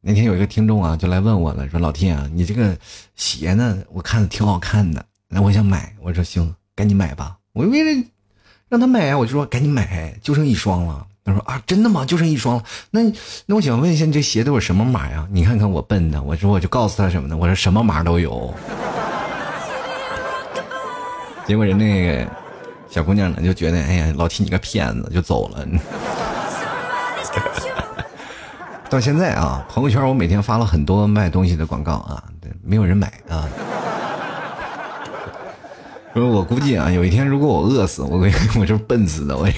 那天有一个听众啊，就来问我了，说老天啊，你这个鞋呢，我看着挺好看的，那我想买。我说行，赶紧买吧。我为了。让他买啊！我就说赶紧买，就剩一双了。他说啊，真的吗？就剩一双了。那那我想问一下，你这鞋都有什么码呀？你看看我笨的，我说我就告诉他什么呢？我说什么码都有。结果人那个小姑娘呢，就觉得哎呀，老提你个骗子，就走了。到现在啊，朋友圈我每天发了很多卖东西的广告啊，没有人买啊。我估计啊，有一天如果我饿死，我 我就笨死的。我也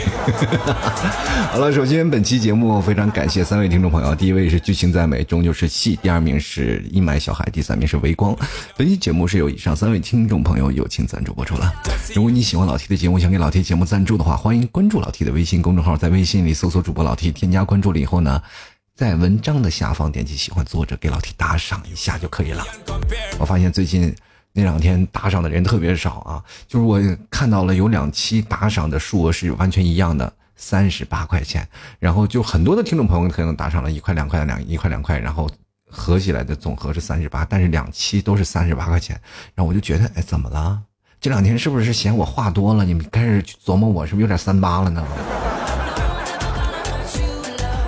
好了，首先本期节目非常感谢三位听众朋友，第一位是剧情赞美，终究是戏；第二名是阴霾小孩，第三名是微光。本期节目是由以上三位听众朋友友情赞助播出了。如果你喜欢老 T 的节目，想给老 T 节目赞助的话，欢迎关注老 T 的微信公众号，在微信里搜索主播老 T，添加关注了以后呢，在文章的下方点击喜欢作者，给老铁打赏一下就可以了。我发现最近。那两天打赏的人特别少啊，就是我看到了有两期打赏的数额是完全一样的，三十八块钱，然后就很多的听众朋友可能打赏了一块两块两一块两块，然后合起来的总和是三十八，但是两期都是三十八块钱，然后我就觉得，哎，怎么了？这两天是不是嫌我话多了？你们开始琢磨我是不是有点三八了呢？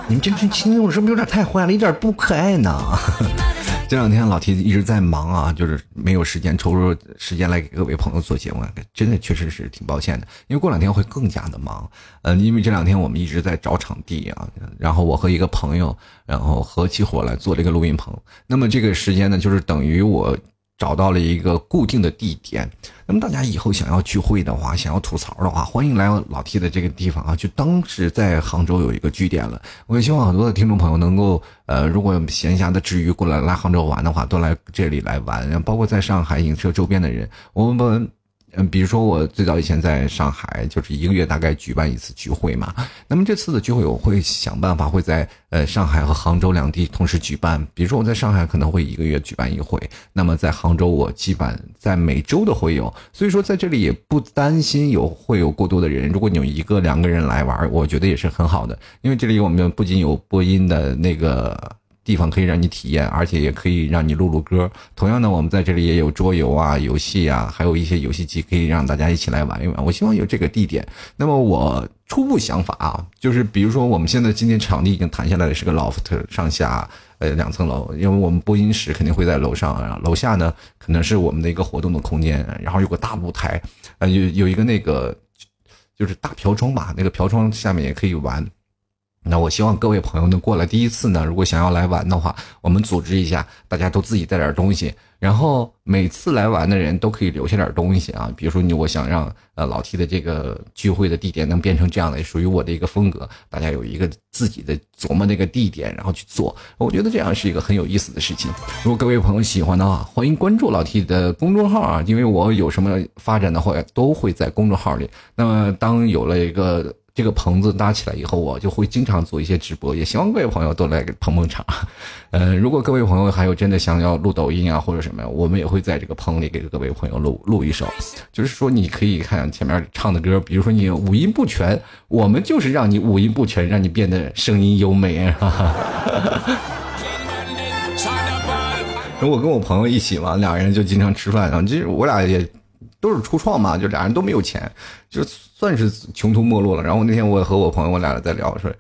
你们这群听众是不是有点太坏了，一点不可爱呢？这两天老提一直在忙啊，就是没有时间抽出时间来给各位朋友做节目，真的确实是挺抱歉的。因为过两天会更加的忙，呃，因为这两天我们一直在找场地啊，然后我和一个朋友，然后合起伙来做这个录音棚。那么这个时间呢，就是等于我。找到了一个固定的地点，那么大家以后想要聚会的话，想要吐槽的话，欢迎来老 T 的这个地方啊！就当时在杭州有一个据点了，我也希望很多的听众朋友能够，呃，如果闲暇的之余过来来杭州玩的话，都来这里来玩，包括在上海影射周边的人，我们。嗯，比如说我最早以前在上海，就是一个月大概举办一次聚会嘛。那么这次的聚会，我会想办法会在呃上海和杭州两地同时举办。比如说我在上海可能会一个月举办一回，那么在杭州我基本在每周都会有。所以说在这里也不担心有会有过多的人。如果你有一个两个人来玩，我觉得也是很好的，因为这里我们不仅有播音的那个。地方可以让你体验，而且也可以让你录录歌。同样呢，我们在这里也有桌游啊、游戏啊，还有一些游戏机可以让大家一起来玩一玩。我希望有这个地点。那么我初步想法啊，就是比如说我们现在今天场地已经谈下来的是个 loft 上下呃两层楼，因为我们播音室肯定会在楼上，然后楼下呢可能是我们的一个活动的空间，然后有个大舞台，呃有有一个那个就是大飘窗吧，那个飘窗下面也可以玩。那我希望各位朋友能过来。第一次呢，如果想要来玩的话，我们组织一下，大家都自己带点东西，然后每次来玩的人都可以留下点东西啊。比如说你，我想让呃老 T 的这个聚会的地点能变成这样的，属于我的一个风格，大家有一个自己的琢磨那个地点，然后去做。我觉得这样是一个很有意思的事情。如果各位朋友喜欢的话，欢迎关注老 T 的公众号啊，因为我有什么发展的话，都会在公众号里。那么当有了一个。这个棚子搭起来以后，我就会经常做一些直播，也希望各位朋友都来捧捧场。呃，如果各位朋友还有真的想要录抖音啊或者什么，我们也会在这个棚里给各位朋友录录一首。就是说，你可以看前面唱的歌，比如说你五音不全，我们就是让你五音不全，让你变得声音优美。我跟我朋友一起嘛，俩人就经常吃饭啊，其实我俩也。都是初创嘛，就俩人都没有钱，就算是穷途末路了。然后那天我和我朋友，我俩在聊，说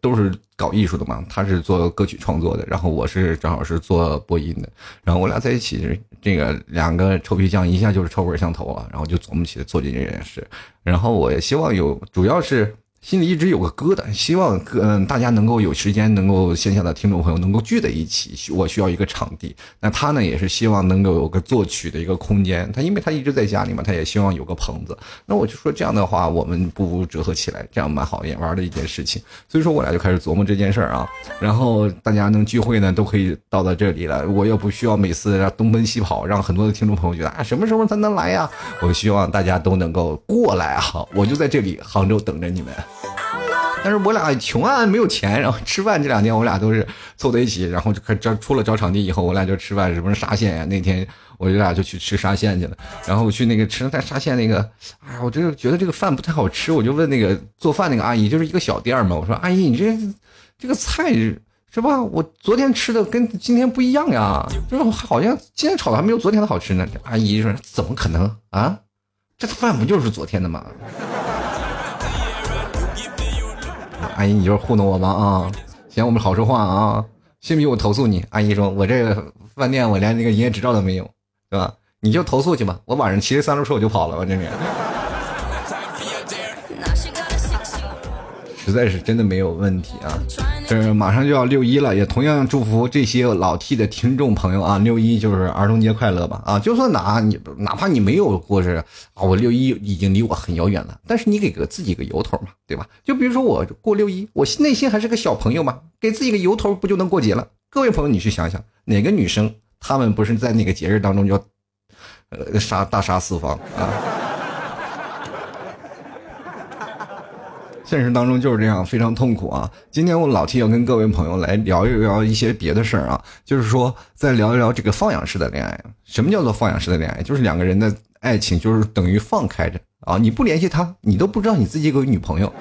都是搞艺术的嘛，他是做歌曲创作的，然后我是正好是做播音的。然后我俩在一起，这个两个臭皮匠一下就是臭味相投了，然后就琢磨起来做这件事。然后我也希望有，主要是心里一直有个疙瘩，希望嗯大家能够有时间，能够线下的听众朋友能够聚在一起。我需要一个场地，那他呢也是希望能够有个作曲的一个空间。他因为他一直在家里嘛，他也希望有个棚子。那我就说这样的话，我们不如折合起来，这样蛮好也玩的一件事情。所以说我俩就开始琢磨这件事儿啊。然后大家能聚会呢，都可以到到这里了。我又不需要每次东奔西跑，让很多的听众朋友觉得啊什么时候才能来呀？我希望大家都能够过来啊！我就在这里杭州等着你们。但是我俩穷啊，没有钱，然后吃饭这两天我俩都是凑在一起，然后就开始出了找场地以后，我俩就吃饭，什么沙县呀？那天我俩就去吃沙县去了，然后去那个吃在沙县那个，哎呀，我就觉得这个饭不太好吃，我就问那个做饭那个阿姨，就是一个小店嘛，我说阿姨，你这这个菜是吧？我昨天吃的跟今天不一样呀，就是好像今天炒的还没有昨天的好吃呢。阿姨说怎么可能啊？这饭不就是昨天的吗？阿姨，你就是糊弄我吗？啊，行我们好说话啊？信不信我投诉你？阿姨说：“我这个饭店我连那个营业执照都没有，对吧？你就投诉去吧，我晚上骑着三轮车我就跑了，我这边。”实在是真的没有问题啊！这马上就要六一了，也同样祝福这些老 T 的听众朋友啊，六一就是儿童节快乐吧！啊，就算哪你哪怕你没有过这啊，我六一已经离我很遥远了，但是你给个自己个由头嘛，对吧？就比如说我过六一，我内心还是个小朋友嘛，给自己个由头不就能过节了？各位朋友，你去想想，哪个女生她们不是在那个节日当中就呃杀大杀四方啊？现实当中就是这样，非常痛苦啊！今天我老提要跟各位朋友来聊一聊一些别的事儿啊，就是说再聊一聊这个放养式的恋爱。什么叫做放养式的恋爱？就是两个人的爱情就是等于放开着啊，你不联系他，你都不知道你自己有个女朋友。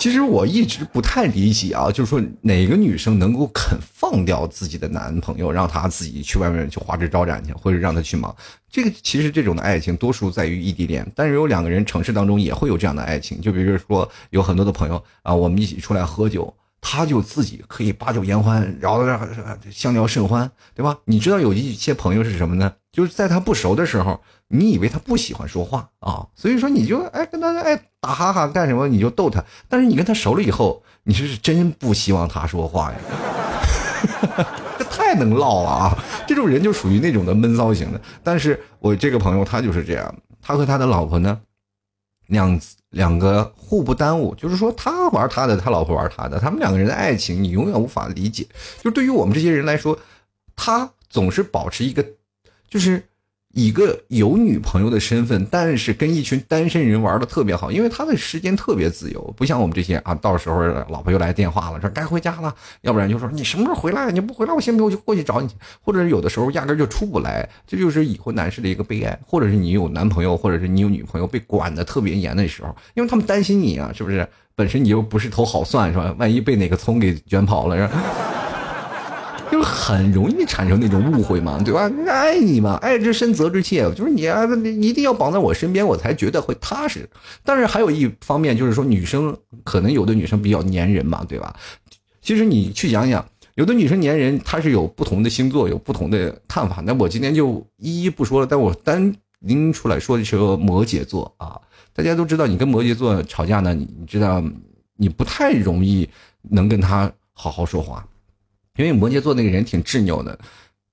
其实我一直不太理解啊，就是说哪个女生能够肯放掉自己的男朋友，让他自己去外面去花枝招展去，或者让他去忙？这个其实这种的爱情多数在于异地恋，但是有两个人城市当中也会有这样的爱情，就比如说有很多的朋友啊，我们一起出来喝酒。他就自己可以把酒言欢，然后相聊甚欢，对吧？你知道有一些朋友是什么呢？就是在他不熟的时候，你以为他不喜欢说话啊，所以说你就哎跟他哎打哈哈干什么，你就逗他。但是你跟他熟了以后，你是真不希望他说话呀，这太能唠了啊！这种人就属于那种的闷骚型的。但是我这个朋友他就是这样，他和他的老婆呢，两。两个互不耽误，就是说他玩他的，他老婆玩他的，他们两个人的爱情你永远无法理解。就对于我们这些人来说，他总是保持一个，就是。一个有女朋友的身份，但是跟一群单身人玩的特别好，因为他的时间特别自由，不像我们这些啊，到时候老婆又来电话了，说该回家了，要不然就说你什么时候回来？你不回来，我先不我就过去找你，或者有的时候压根就出不来，这就是已婚男士的一个悲哀，或者是你有男朋友，或者是你有女朋友被管的特别严的时候，因为他们担心你啊，是不是？本身你又不是头好算，是吧？万一被哪个葱给卷跑了，是吧？就很容易产生那种误会嘛，对吧？爱你嘛，爱之深责之切，就是你啊，你一定要绑在我身边，我才觉得会踏实。但是还有一方面就是说，女生可能有的女生比较粘人嘛，对吧？其实你去想想，有的女生粘人，她是有不同的星座，有不同的看法。那我今天就一一不说了，但我单拎出来说的是摩羯座啊。大家都知道，你跟摩羯座吵架呢，你你知道，你不太容易能跟他好好说话。因为摩羯座那个人挺执拗的，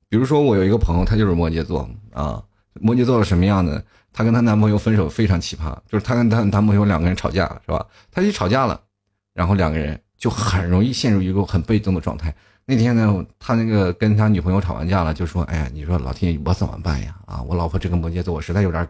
比如说我有一个朋友，他就是摩羯座啊。摩羯座是什么样的？她跟她男朋友分手非常奇葩，就是她跟她男朋友两个人吵架，是吧？她一吵架了，然后两个人就很容易陷入一个很被动的状态。那天呢，他那个跟他女朋友吵完架了，就说：“哎呀，你说老天，我怎么办呀？啊，我老婆这个摩羯座，我实在有点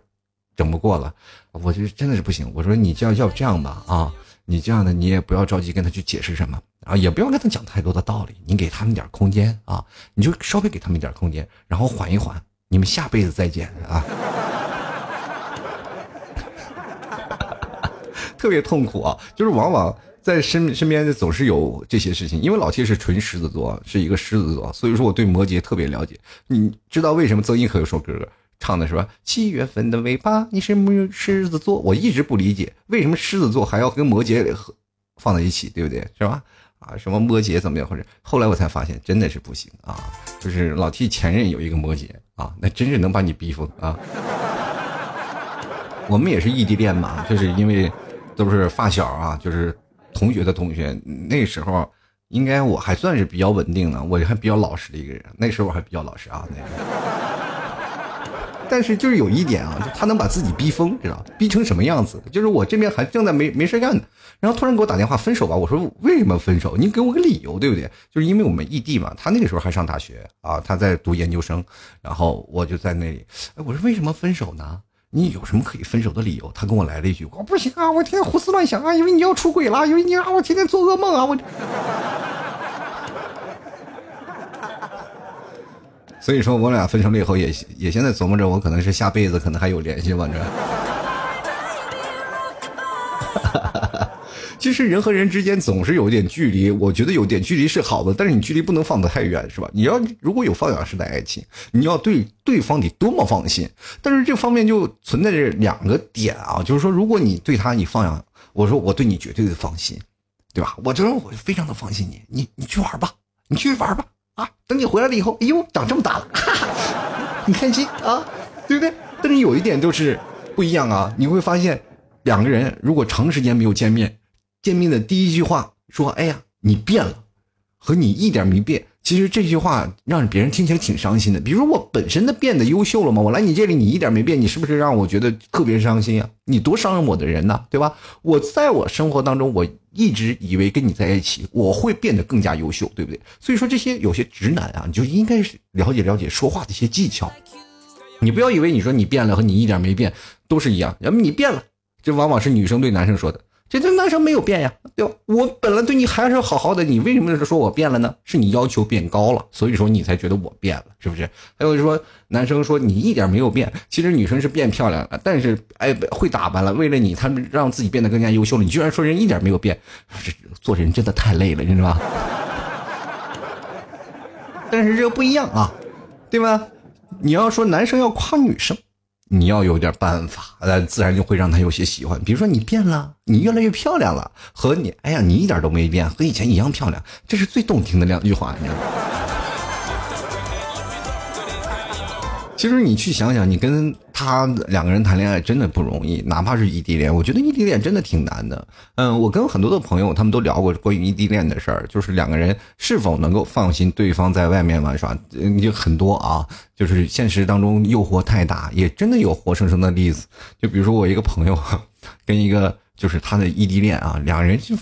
整不过了，我就真的是不行。我说你就要要这样吧，啊。”你这样的，你也不要着急跟他去解释什么啊，也不要跟他讲太多的道理，你给他们点空间啊，你就稍微给他们点空间，然后缓一缓，你们下辈子再见啊。特别痛苦啊，就是往往在身身边总是有这些事情，因为老七是纯狮子座，是一个狮子座，所以说我对摩羯特别了解。你知道为什么曾轶可有首歌？唱的是吧？七月份的尾巴，你是木狮子座，我一直不理解为什么狮子座还要跟摩羯放在一起，对不对？是吧？啊，什么摩羯怎么样？或者后来我才发现，真的是不行啊！就是老替前任有一个摩羯啊，那真是能把你逼疯啊！我们也是异地恋嘛，就是因为都是发小啊，就是同学的同学。那时候应该我还算是比较稳定的，我还比较老实的一个人。那时候我还比较老实啊，那个。但是就是有一点啊，就他能把自己逼疯，知道逼成什么样子？就是我这边还正在没没事干呢，然后突然给我打电话分手吧。我说为什么分手？你给我个理由，对不对？就是因为我们异地嘛。他那个时候还上大学啊，他在读研究生，然后我就在那里。哎，我说为什么分手呢？你有什么可以分手的理由？他跟我来了一句：我不行啊，我天天胡思乱想啊，因为你要出轨了，因为你让我天天做噩梦啊，我。所以说我俩分手了以后，也也现在琢磨着，我可能是下辈子可能还有联系吧。这，其实人和人之间总是有点距离，我觉得有点距离是好的，但是你距离不能放得太远，是吧？你要如果有放养式的爱情，你要对对方得多么放心。但是这方面就存在着两个点啊，就是说，如果你对他你放养，我说我对你绝对的放心，对吧？我觉得我非常的放心你，你你去玩吧，你去玩吧。啊，等你回来了以后，哎呦，长这么大了，哈哈，很开心啊，对不对？但是有一点就是不一样啊，你会发现，两个人如果长时间没有见面，见面的第一句话说：“哎呀，你变了”，和你一点没变。其实这句话让别人听起来挺伤心的。比如我本身的变得优秀了吗？我来你这里，你一点没变，你是不是让我觉得特别伤心啊？你多伤人我的人呢，对吧？我在我生活当中，我一直以为跟你在一起，我会变得更加优秀，对不对？所以说这些有些直男啊，你就应该是了解了解说话的一些技巧。你不要以为你说你变了和你一点没变都是一样，要么你变了，这往往是女生对男生说的。这这男生没有变呀，对吧？我本来对你还是好好的，你为什么说我变了呢？是你要求变高了，所以说你才觉得我变了，是不是？还有说男生说你一点没有变，其实女生是变漂亮了，但是哎会打扮了，为了你，他们让自己变得更加优秀了。你居然说人一点没有变，做人真的太累了，你知道吧？但是这个不一样啊，对吧？你要说男生要夸女生。你要有点办法，呃自然就会让他有些喜欢。比如说你变了，你越来越漂亮了，和你，哎呀，你一点都没变，和以前一样漂亮，这是最动听的两句话，你知道吗？其实你去想想，你跟他两个人谈恋爱真的不容易，哪怕是异地恋，我觉得异地恋真的挺难的。嗯，我跟很多的朋友他们都聊过关于异地恋的事儿，就是两个人是否能够放心对方在外面玩耍，就很多啊，就是现实当中诱惑太大，也真的有活生生的例子。就比如说我一个朋友，跟一个就是他的异地恋啊，两人就。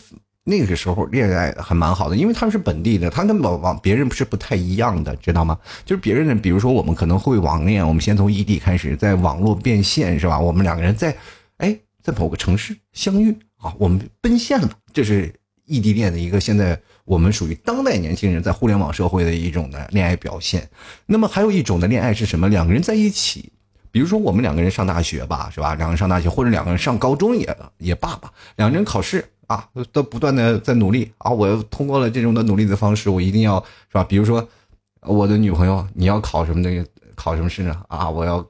那个时候恋爱还蛮好的，因为他们是本地的，他跟往往别人不是不太一样的，知道吗？就是别人，比如说我们可能会网恋，我们先从异地开始，在网络变现，是吧？我们两个人在，哎，在某个城市相遇啊，我们奔现了，这是异地恋的一个现在我们属于当代年轻人在互联网社会的一种的恋爱表现。那么还有一种的恋爱是什么？两个人在一起，比如说我们两个人上大学吧，是吧？两个人上大学，或者两个人上高中也也罢吧，两个人考试。啊，都不断的在努力啊！我通过了这种的努力的方式，我一定要是吧？比如说，我的女朋友，你要考什么的？考什么试呢？啊，我要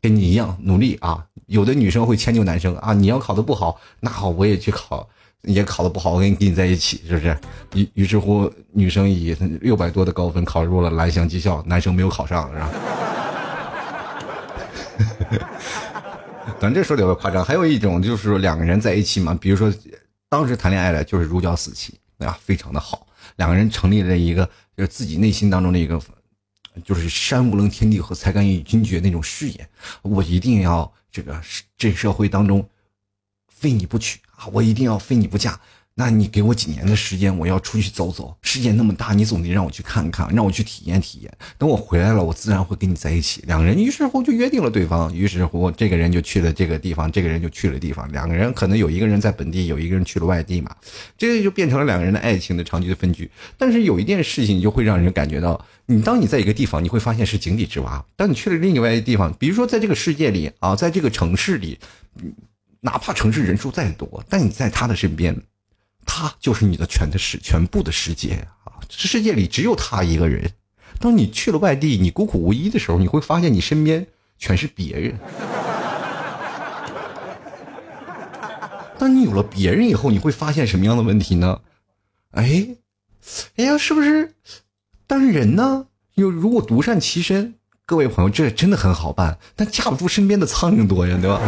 跟你一样努力啊！有的女生会迁就男生啊，你要考的不好，那好，我也去考，也考的不好，我跟你跟你在一起，是不是？于于是乎，女生以六百多的高分考入了蓝翔技校，男生没有考上，是吧？咱这说的有点夸张。还有一种就是说两个人在一起嘛，比如说。当时谈恋爱的就是如胶似漆，啊，非常的好。两个人成立了一个，就是自己内心当中的一个，就是山无棱天地合，才敢与君绝那种誓言。我一定要这个这社会当中，非你不娶啊！我一定要非你不嫁。那你给我几年的时间，我要出去走走。世界那么大，你总得让我去看看，让我去体验体验。等我回来了，我自然会跟你在一起。两个人于是乎就约定了对方，于是乎这个人就去了这个地方，这个人就去了地方。两个人可能有一个人在本地，有一个人去了外地嘛，这就变成了两个人的爱情的长期的分居。但是有一件事情就会让人感觉到，你当你在一个地方，你会发现是井底之蛙；当你去了另外一个地方，比如说在这个世界里啊，在这个城市里，哪怕城市人数再多，但你在他的身边。他就是你的全的世全部的世界啊！这世界里只有他一个人。当你去了外地，你孤苦无依的时候，你会发现你身边全是别人。当你有了别人以后，你会发现什么样的问题呢？哎，哎呀，是不是？但是人呢？又如果独善其身，各位朋友，这真的很好办，但架不住身边的苍蝇多呀，对吧？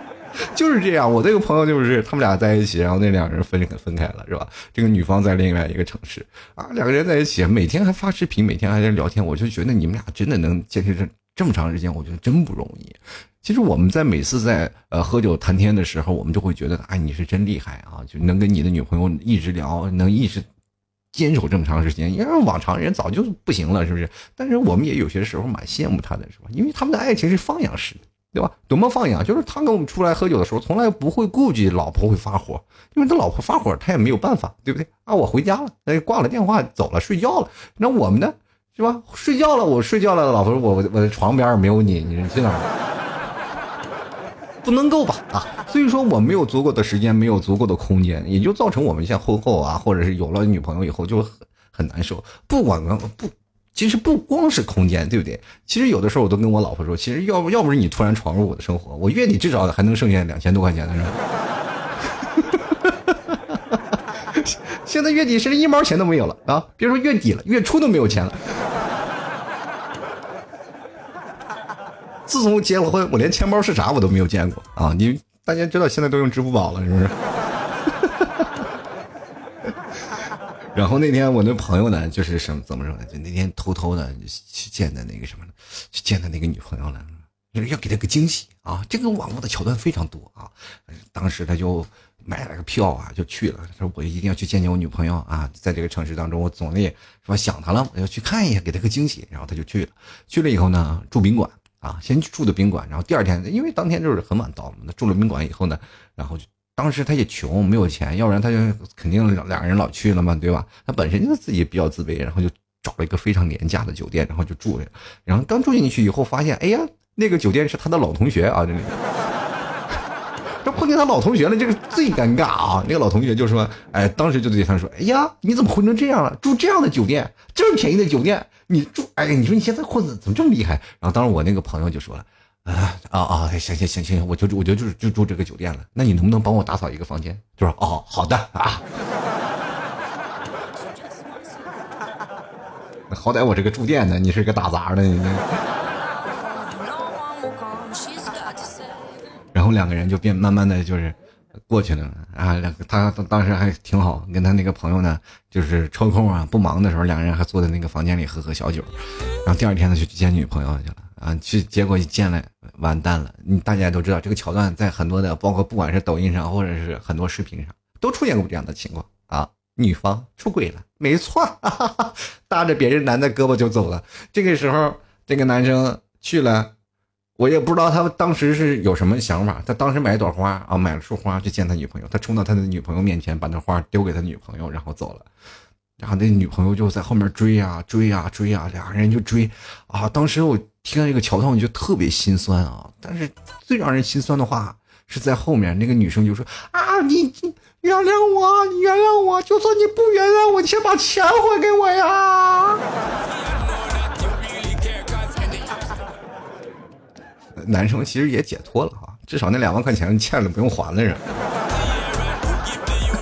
就是这样，我这个朋友就是他们俩在一起，然后那两个人分分开了，是吧？这个女方在另外一个城市啊，两个人在一起，每天还发视频，每天还在聊天，我就觉得你们俩真的能坚持这这么长时间，我觉得真不容易。其实我们在每次在呃喝酒谈天的时候，我们就会觉得，哎，你是真厉害啊，就能跟你的女朋友一直聊，能一直坚守这么长时间，因为往常人早就不行了，是不是？但是我们也有些时候蛮羡慕他的，是吧？因为他们的爱情是放养式的。对吧？多么放养，就是他跟我们出来喝酒的时候，从来不会顾忌老婆会发火，因为他老婆发火，他也没有办法，对不对？啊，我回家了，那哎，挂了电话走了，睡觉了。那我们呢，是吧？睡觉了，我睡觉了，老婆，我我的床边没有你，你去哪儿？不能够吧？啊，所以说我没有足够的时间，没有足够的空间，也就造成我们像婚后啊，或者是有了女朋友以后就很很难受，不管不。其实不光是空间，对不对？其实有的时候我都跟我老婆说，其实要不要不是你突然闯入我的生活，我月底至少还能剩下两千多块钱的。现在月底甚至一毛钱都没有了啊！别说月底了，月初都没有钱了。自从结了婚，我连钱包是啥我都没有见过啊！你大家知道现在都用支付宝了，是不是？然后那天我那朋友呢，就是什么怎么说呢？就那天偷偷的去见的那个什么，去见他那个女朋友了，就是要给他个惊喜啊！这个网络的桥段非常多啊。当时他就买了个票啊，就去了。他说我一定要去见见我女朋友啊，在这个城市当中，我总得说想她了，我要去看一下，给她个惊喜。然后他就去了。去了以后呢，住宾馆啊，先去住的宾馆。然后第二天，因为当天就是很晚到了，那住了宾馆以后呢，然后就。当时他也穷，没有钱，要不然他就肯定两个人老去了嘛，对吧？他本身就自己比较自卑，然后就找了一个非常廉价的酒店，然后就住着。然后刚住进去以后，发现，哎呀，那个酒店是他的老同学啊，这里。这碰见他老同学了，这个最尴尬啊！那个老同学就说：“哎，当时就对他说，哎呀，你怎么混成这样了？住这样的酒店，这么便宜的酒店，你住，哎，你说你现在混的怎么这么厉害？”然后当时我那个朋友就说了。啊啊啊！行行行行，我就我就就是就住这个酒店了。那你能不能帮我打扫一个房间？就说哦，好的啊。好歹我这个住店的，你是个打杂的。你然后两个人就变慢慢的就是过去了啊。两个他当时还挺好，跟他那个朋友呢，就是抽空啊不忙的时候，两个人还坐在那个房间里喝喝小酒。然后第二天呢就去见女朋友去了。啊，去结果一见了，完蛋了！你大家都知道这个桥段，在很多的，包括不管是抖音上，或者是很多视频上，都出现过这样的情况啊。女方出轨了，没错，搭着别人男的胳膊就走了。这个时候，这个男生去了，我也不知道他当时是有什么想法。他当时买一朵花啊，买了束花去见他女朋友，他冲到他的女朋友面前，把那花丢给他女朋友，然后走了。然后那女朋友就在后面追啊追啊追啊，两个人就追啊。当时我。听到这个桥段，我就特别心酸啊！但是最让人心酸的话是在后面，那个女生就说：“啊，你原谅我，你原谅我，就算你不原谅我，你先把钱还给我呀！”男生其实也解脱了啊，至少那两万块钱欠了不用还了人。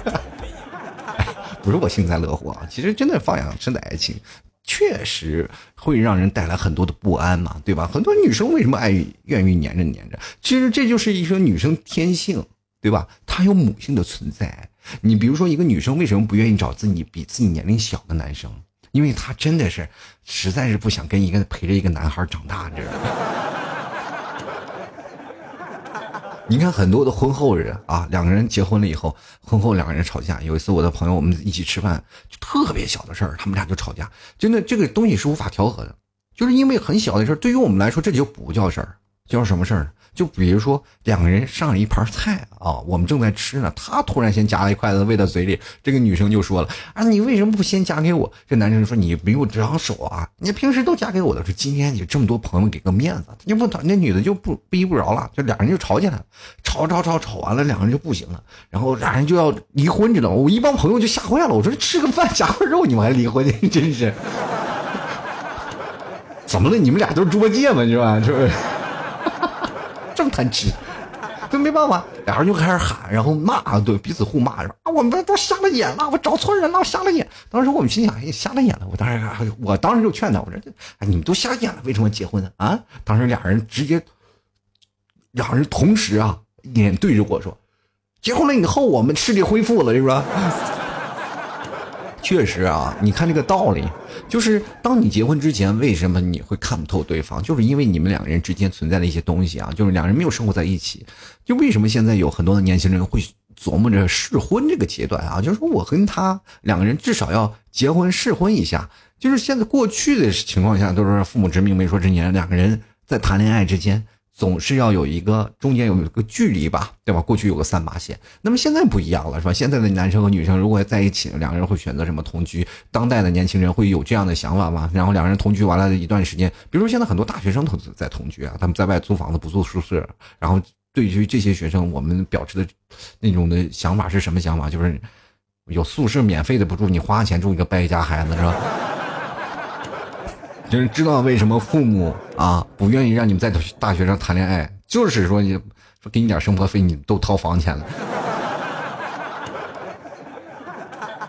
不是我幸灾乐祸啊，其实真的放养真的爱情。确实会让人带来很多的不安嘛，对吧？很多女生为什么爱愿意黏着黏着？其实这就是一种女生天性，对吧？她有母性的存在。你比如说，一个女生为什么不愿意找自己比自己年龄小的男生？因为她真的是实在是不想跟一个陪着一个男孩长大，你知道吗？你看很多的婚后人啊，两个人结婚了以后，婚后两个人吵架。有一次我的朋友我们一起吃饭，就特别小的事儿，他们俩就吵架。真的，这个东西是无法调和的，就是因为很小的事儿，对于我们来说这就不叫事儿，叫什么事儿呢？就比如说两个人上了一盘菜啊，我们正在吃呢，他突然先夹了一筷子喂到嘴里，这个女生就说了啊，你为什么不先夹给我？这男生说你没有长手啊，你平时都夹给我的，说今天你这么多朋友给个面子，你不那女的就不逼不着了，就俩人就吵起来了，吵吵吵吵完了，两个人就不行了，然后俩人就要离婚，知道吗？我一帮朋友就吓坏了，我说吃个饭夹块肉你们还离婚，真是，怎么了？你们俩都是猪八戒吗？是吧？是不是？这么贪吃，这没办法，俩人就开始喊，然后骂，对彼此互骂，说啊，我们都瞎了眼了，我找错人了，瞎了眼。当时我们心想，哎，瞎了眼了。我当时，我当时就劝他，我说，哎，你们都瞎眼了，为什么结婚呢？啊？当时俩人直接两人同时啊，脸对着我说：“结婚了以后，我们视力恢复了，是吧？” 确实啊，你看这个道理，就是当你结婚之前，为什么你会看不透对方？就是因为你们两个人之间存在的一些东西啊，就是两人没有生活在一起。就为什么现在有很多的年轻人会琢磨着试婚这个阶段啊？就是说我跟他两个人至少要结婚试婚一下。就是现在过去的情况下，都是父母之命媒妁之言，两个人在谈恋爱之间。总是要有一个中间有一个距离吧，对吧？过去有个三八线，那么现在不一样了，是吧？现在的男生和女生如果在一起，两个人会选择什么同居？当代的年轻人会有这样的想法吗？然后两个人同居完了一段时间，比如说现在很多大学生都在同居啊，他们在外租房子不住宿舍。然后对于这些学生，我们表示的那种的想法是什么想法？就是有宿舍免费的不住，你花钱住一个败家孩子，是吧？就是知道为什么父母啊不愿意让你们在大学上谈恋爱，就是说你说给你点生活费，你都掏房钱了。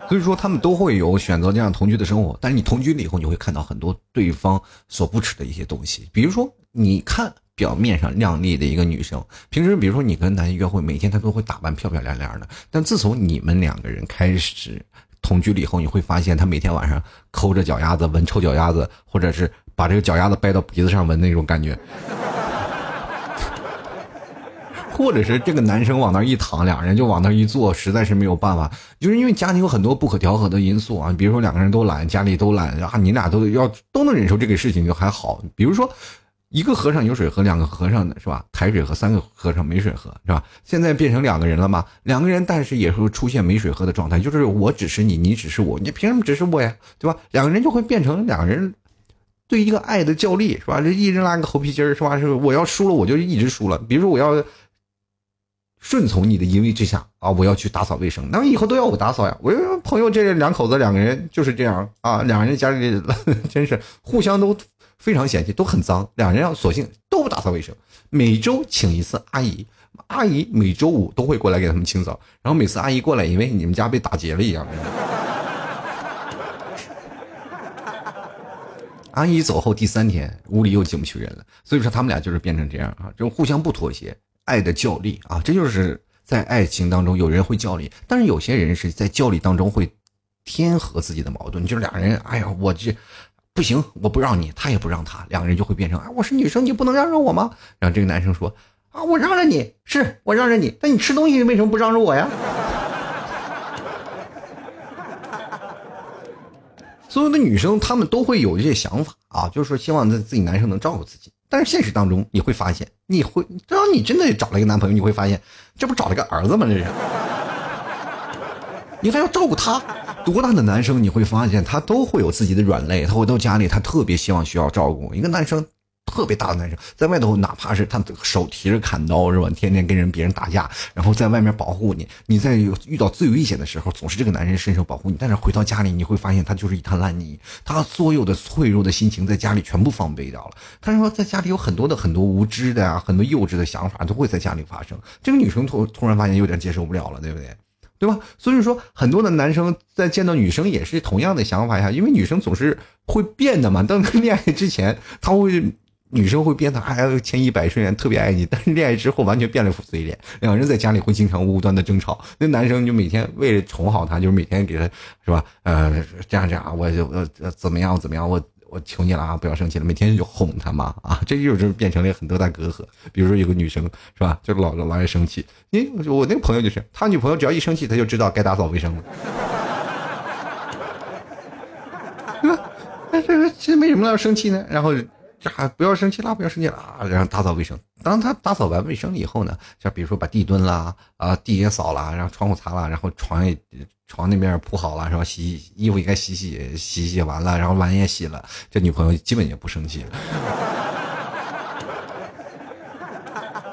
所以说他们都会有选择这样同居的生活，但是你同居了以后，你会看到很多对方所不耻的一些东西。比如说，你看表面上靓丽的一个女生，平时比如说你跟男约会，每天她都会打扮漂漂亮亮的，但自从你们两个人开始。同居了以后，你会发现他每天晚上抠着脚丫子闻臭脚丫子，或者是把这个脚丫子掰到鼻子上闻那种感觉，或者是这个男生往那一躺，两人就往那一坐，实在是没有办法，就是因为家庭有很多不可调和的因素啊，比如说两个人都懒，家里都懒啊，你俩都要都能忍受这个事情就还好，比如说。一个和尚有水喝，两个和尚的是吧？抬水喝，三个和尚没水喝是吧？现在变成两个人了嘛？两个人，但是也会出现没水喝的状态，就是我只是你，你只是我，你凭什么只是我呀？对吧？两个人就会变成两个人对一个爱的较力是吧？这一人拉个猴皮筋儿是吧？是我要输了，我就一直输了。比如说我要顺从你的淫威之下啊，我要去打扫卫生，那么以后都要我打扫呀。我朋友这两口子两个人就是这样啊，两个人家里真是互相都。非常嫌弃，都很脏，两人要索性都不打扫卫生，每周请一次阿姨，阿姨每周五都会过来给他们清扫，然后每次阿姨过来，以为你们家被打劫了一样。阿姨走后第三天，屋里又进不去人了，所以说他们俩就是变成这样啊，就互相不妥协，爱的较力啊，这就是在爱情当中有人会较力，但是有些人是在较力当中会天和自己的矛盾，就是俩人，哎呀，我这。不行，我不让你，他也不让他，两个人就会变成啊，我是女生，你不能让着我吗？然后这个男生说啊，我让着你，是我让着你，那你吃东西为什么不让着我呀？所有的女生她们都会有一些想法啊，就是说希望自自己男生能照顾自己，但是现实当中你会发现，你会当你真的找了一个男朋友，你会发现，这不找了个儿子吗？这是，你还要照顾他。多大的男生你会发现他都会有自己的软肋，他回到家里他特别希望需要照顾。一个男生特别大的男生在外头，哪怕是他手提着砍刀是吧，天天跟人别人打架，然后在外面保护你。你在遇到最危险的时候，总是这个男人伸手保护你。但是回到家里，你会发现他就是一滩烂泥，他所有的脆弱的心情在家里全部放飞掉了。他说在家里有很多的很多无知的啊，很多幼稚的想法都会在家里发生。这个女生突突然发现有点接受不了了，对不对？对吧？所以说，很多的男生在见到女生也是同样的想法呀，因为女生总是会变的嘛。当恋爱之前，他会女生会变得哎，千依百顺，特别爱你。但是恋爱之后，完全变了副嘴脸。两人在家里会经常无端的争吵。那男生就每天为了宠好她，就是每天给她是吧？呃，这样这样，我就呃怎么样怎么样我。我求你了啊，不要生气了，每天就哄他妈 啊，这就是变成了很多大隔阂。比如说有个女生是吧，就老老爱生气。你我那个朋友就是，他女朋友只要一生气，他就知道该打扫卫生了。那这个其实为什么要生气呢？然后这还不要生气啦，不要生气啦，然后打扫卫生。当他打扫完卫生以后呢，像比如说把地墩啦，啊地也扫了，然后窗户擦了，然后床也。床那边铺好了是吧？洗衣服应该洗洗洗洗完了，然后碗也洗了，这女朋友基本也不生气了。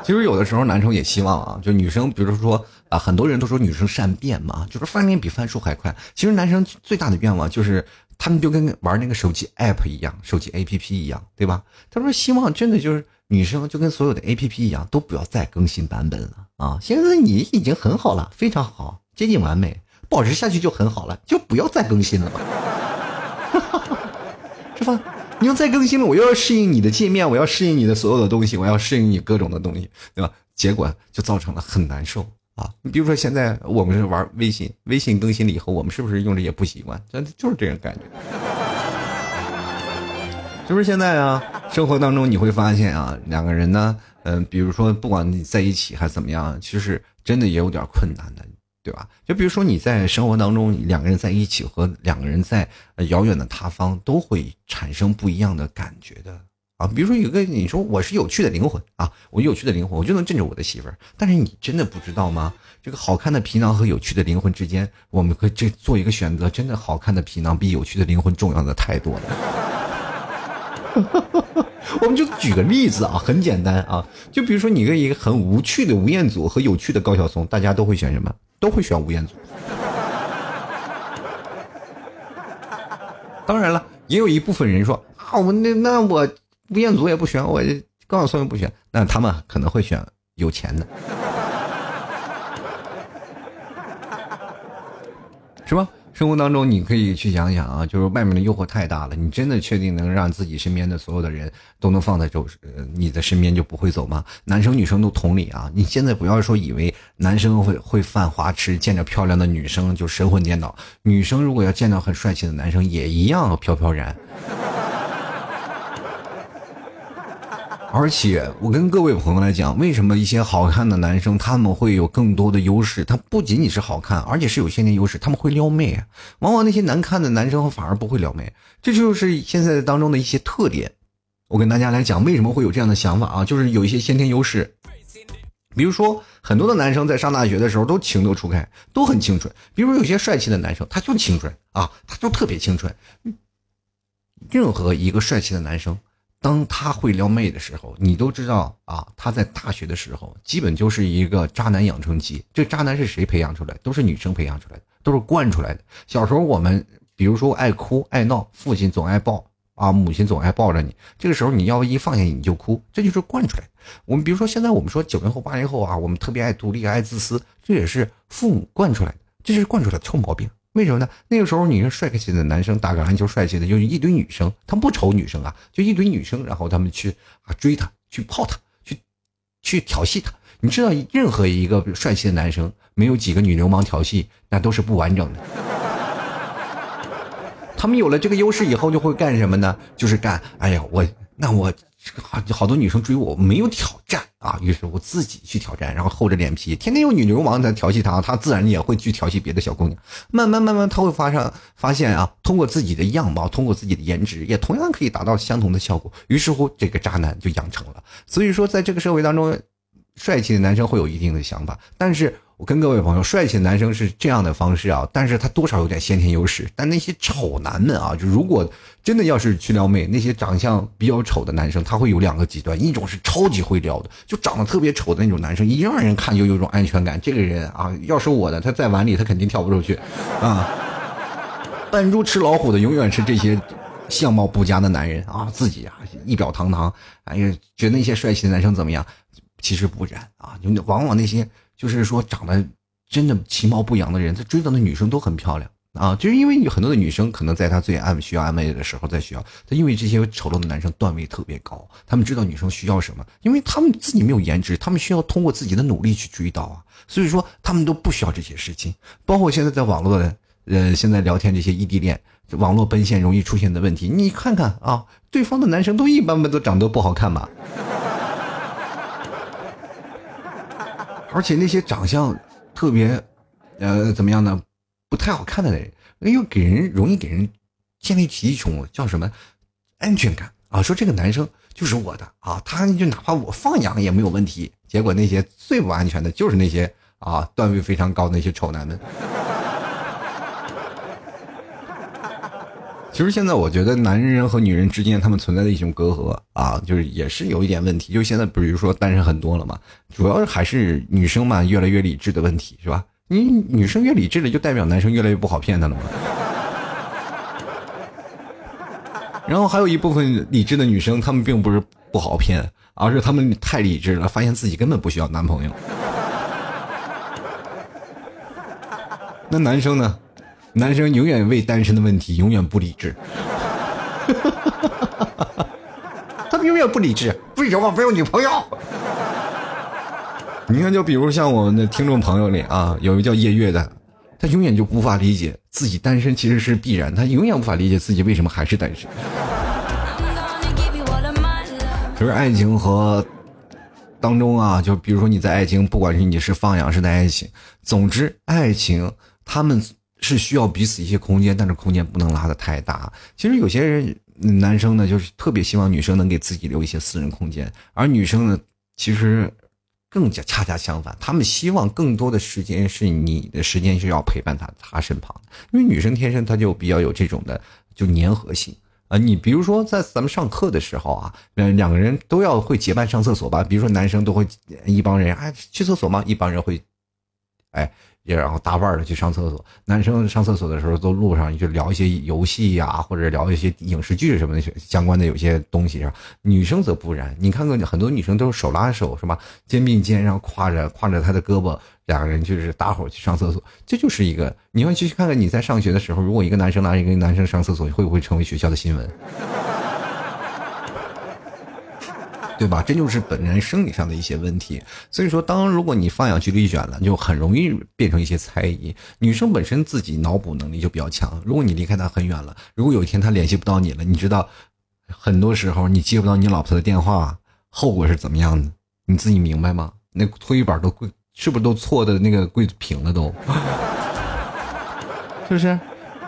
其实有的时候男生也希望啊，就女生，比如说啊，很多人都说女生善变嘛，就是翻脸比翻书还快。其实男生最大的愿望就是，他们就跟玩那个手机 app 一样，手机 app 一样，对吧？他说希望真的就是女生就跟所有的 app 一样，都不要再更新版本了啊！现在你已经很好了，非常好，接近完美。保持下去就很好了，就不要再更新了，是吧？你要再更新了，我又要适应你的界面，我要适应你的所有的东西，我要适应你各种的东西，对吧？结果就造成了很难受啊！你比如说现在我们是玩微信，微信更新了以后，我们是不是用着也不习惯？真的就是这种感觉。就是现在啊？生活当中你会发现啊，两个人呢，嗯，比如说不管你在一起还是怎么样，其实真的也有点困难的，对吧？就比如说你在生活当中，两个人在一起和两个人在遥远的他方，都会产生不一样的感觉的啊。比如说有个你说我是有趣的灵魂啊，我有趣的灵魂，我就能镇着我的媳妇儿。但是你真的不知道吗？这个好看的皮囊和有趣的灵魂之间，我们可以这做一个选择，真的好看的皮囊比有趣的灵魂重要的太多了。我们就举个例子啊，很简单啊，就比如说你跟一个很无趣的吴彦祖和有趣的高晓松，大家都会选什么？都会选吴彦祖。当然了，也有一部分人说啊，我那那我吴彦祖也不选，我高晓松也不选，那他们可能会选有钱的，是吧？生活当中，你可以去想想啊，就是外面的诱惑太大了，你真的确定能让自己身边的所有的人都能放在周你的身边就不会走吗？男生女生都同理啊，你现在不要说以为男生会会犯花痴，见着漂亮的女生就神魂颠倒，女生如果要见到很帅气的男生，也一样飘飘然。而且，我跟各位朋友来讲，为什么一些好看的男生他们会有更多的优势？他不仅仅是好看，而且是有先天优势，他们会撩妹。往往那些难看的男生反而不会撩妹，这就是现在当中的一些特点。我跟大家来讲，为什么会有这样的想法啊？就是有一些先天优势。比如说，很多的男生在上大学的时候都情窦初开，都很清纯。比如有些帅气的男生，他就清纯啊，他就特别清纯。任何一个帅气的男生。当他会撩妹的时候，你都知道啊，他在大学的时候基本就是一个渣男养成期。这渣男是谁培养出来？都是女生培养出来的，都是惯出来的。小时候我们，比如说爱哭爱闹，父亲总爱抱啊，母亲总爱抱着你。这个时候你要一放下你就哭，这就是惯出来的。我们比如说现在我们说九零后八零后啊，我们特别爱独立爱自私，这也是父母惯出来的，这就是惯出来的臭毛病。为什么呢？那个时候，你说帅气的男生打个篮球，帅气的就是一堆女生，他不愁女生啊，就一堆女生，然后他们去啊追他，去泡他，去去调戏他。你知道，任何一个帅气的男生，没有几个女流氓调戏，那都是不完整的。他们有了这个优势以后，就会干什么呢？就是干，哎呀，我那我。好好多女生追我，没有挑战啊，于是我自己去挑战，然后厚着脸皮，天天有女流氓在调戏他，他自然也会去调戏别的小姑娘。慢慢慢慢，他会发上发现啊，通过自己的样貌，通过自己的颜值，也同样可以达到相同的效果。于是乎，这个渣男就养成了。所以说，在这个社会当中，帅气的男生会有一定的想法，但是。我跟各位朋友，帅气的男生是这样的方式啊，但是他多少有点先天优势。但那些丑男们啊，就如果真的要是去撩妹，那些长相比较丑的男生，他会有两个极端，一种是超级会撩的，就长得特别丑的那种男生，一让人看就有种安全感。这个人啊，要是我的，他在碗里他肯定跳不出去，啊。扮猪吃老虎的永远是这些相貌不佳的男人啊，自己啊仪表堂堂，哎呀，觉得那些帅气的男生怎么样？其实不然啊，就往往那些。就是说，长得真的其貌不扬的人，他追到的女生都很漂亮啊。就是因为很多的女生可能在他最安需要安慰的时候，在需要他，因为这些丑陋的男生段位特别高，他们知道女生需要什么，因为他们自己没有颜值，他们需要通过自己的努力去追到啊。所以说，他们都不需要这些事情。包括现在在网络的，呃，现在聊天这些异地恋，网络奔现容易出现的问题，你看看啊，对方的男生都一般般，都长得不好看吧。而且那些长相特别，呃，怎么样呢？不太好看的人，又给人容易给人建立起一种叫什么安全感啊？说这个男生就是我的啊，他就哪怕我放养也没有问题。结果那些最不安全的就是那些啊段位非常高那些丑男们。其实现在我觉得男人和女人之间他们存在的一种隔阂啊，就是也是有一点问题。就现在比如说单身很多了嘛，主要还是女生嘛越来越理智的问题，是吧？你女生越理智了，就代表男生越来越不好骗她了嘛。然后还有一部分理智的女生，她们并不是不好骗，而是她们太理智了，发现自己根本不需要男朋友。那男生呢？男生永远为单身的问题永远不理智。他们永远不理智，为什么没有女朋友？你看，就比如像我们的听众朋友里啊，有一个叫叶月的，他永远就无法理解自己单身其实是必然，他永远无法理解自己为什么还是单身。就是爱情和当中啊，就比如说你在爱情，不管是你是放养式的爱情，总之爱情他们是需要彼此一些空间，但是空间不能拉的太大。其实有些人男生呢，就是特别希望女生能给自己留一些私人空间，而女生呢，其实更加恰恰相反，他们希望更多的时间是你的时间是要陪伴他他身旁，因为女生天生她就比较有这种的就粘合性。啊，你比如说在咱们上课的时候啊，嗯，两个人都要会结伴上厕所吧？比如说男生都会一帮人哎去厕所吗？一帮人会，哎。也然后搭伴的去上厕所，男生上厕所的时候，都路上就聊一些游戏呀，或者聊一些影视剧什么的相关的有些东西上。女生则不然，你看看很多女生都是手拉手，是吧？肩并肩，然后挎着挎着他的胳膊，两个人就是搭伙去上厕所。这就是一个，你要去看看你在上学的时候，如果一个男生拉一个男生上厕所，会不会成为学校的新闻？对吧？这就是本人生理上的一些问题。所以说，当如果你放养距离远了，就很容易变成一些猜疑。女生本身自己脑补能力就比较强。如果你离开她很远了，如果有一天她联系不到你了，你知道，很多时候你接不到你老婆的电话，后果是怎么样的？你自己明白吗？那搓衣板都跪，是不是都错的那个跪平了都？是不是？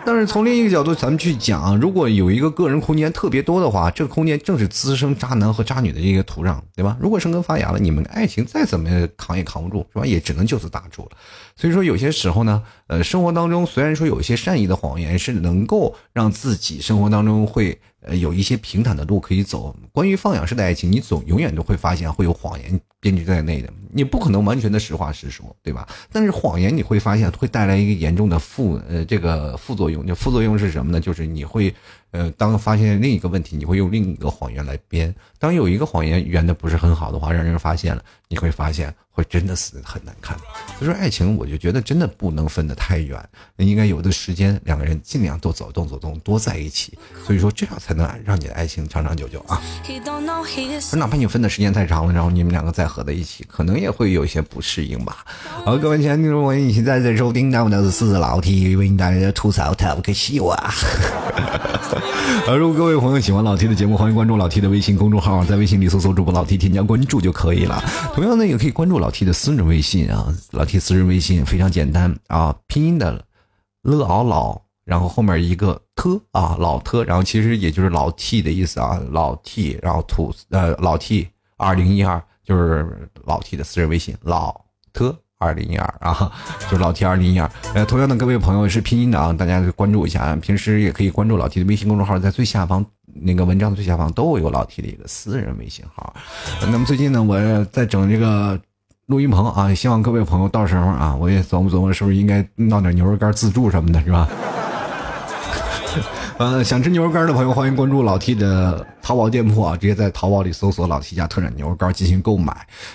但是从另一个角度，咱们去讲，如果有一个个人空间特别多的话，这个空间正是滋生渣男和渣女的一个土壤，对吧？如果生根发芽了，你们爱情再怎么扛也扛不住，是吧？也只能就此打住了。所以说，有些时候呢，呃，生活当中虽然说有一些善意的谎言是能够让自己生活当中会呃有一些平坦的路可以走。关于放养式的爱情，你总永远都会发现会有谎言编织在内的。你不可能完全的实话实说，对吧？但是谎言你会发现会带来一个严重的副呃这个副作用，就副作用是什么呢？就是你会呃当发现另一个问题，你会用另一个谎言来编。当有一个谎言圆的不是很好的话，让人发现了，你会发现会真的死的很难看。所以说爱情，我就觉得真的不能分得太远，应该有的时间两个人尽量多走动走动，多在一起。所以说这样才能让你的爱情长长久久啊。哪怕你分的时间太长了，然后你们两个再合在一起，可能也。会有一些不适应吧。好，各位亲爱的听众朋友，你现在在收听到的是老 T 为你带来的吐槽 Talk Show 啊。如果各位朋友喜欢老 T 的节目，欢迎关注老 T 的微信公众号，在微信里搜索主播老 T 添加关注就可以了。同样呢，也可以关注老 T 的私人微信啊，老 T 私人微信非常简单啊，拼音的了敖老，然后后面一个特啊老特，然后其实也就是老 T 的意思啊，老 T，然后吐呃老 T 二零一二。就是老 T 的私人微信，老特二零一二啊，就是老 T 二零一二。呃，同样的各位朋友是拼音的啊，大家关注一下啊。平时也可以关注老 T 的微信公众号，在最下方那个文章的最下方都有老 T 的一个私人微信号。那么最近呢，我在整这个录音棚啊，希望各位朋友到时候啊，我也琢磨琢磨，是不是应该弄点牛肉干自助什么的，是吧？呃，想吃牛肉干的朋友，欢迎关注老 T 的淘宝店铺啊！直接在淘宝里搜索“老 T 家特产牛肉干”进行购买。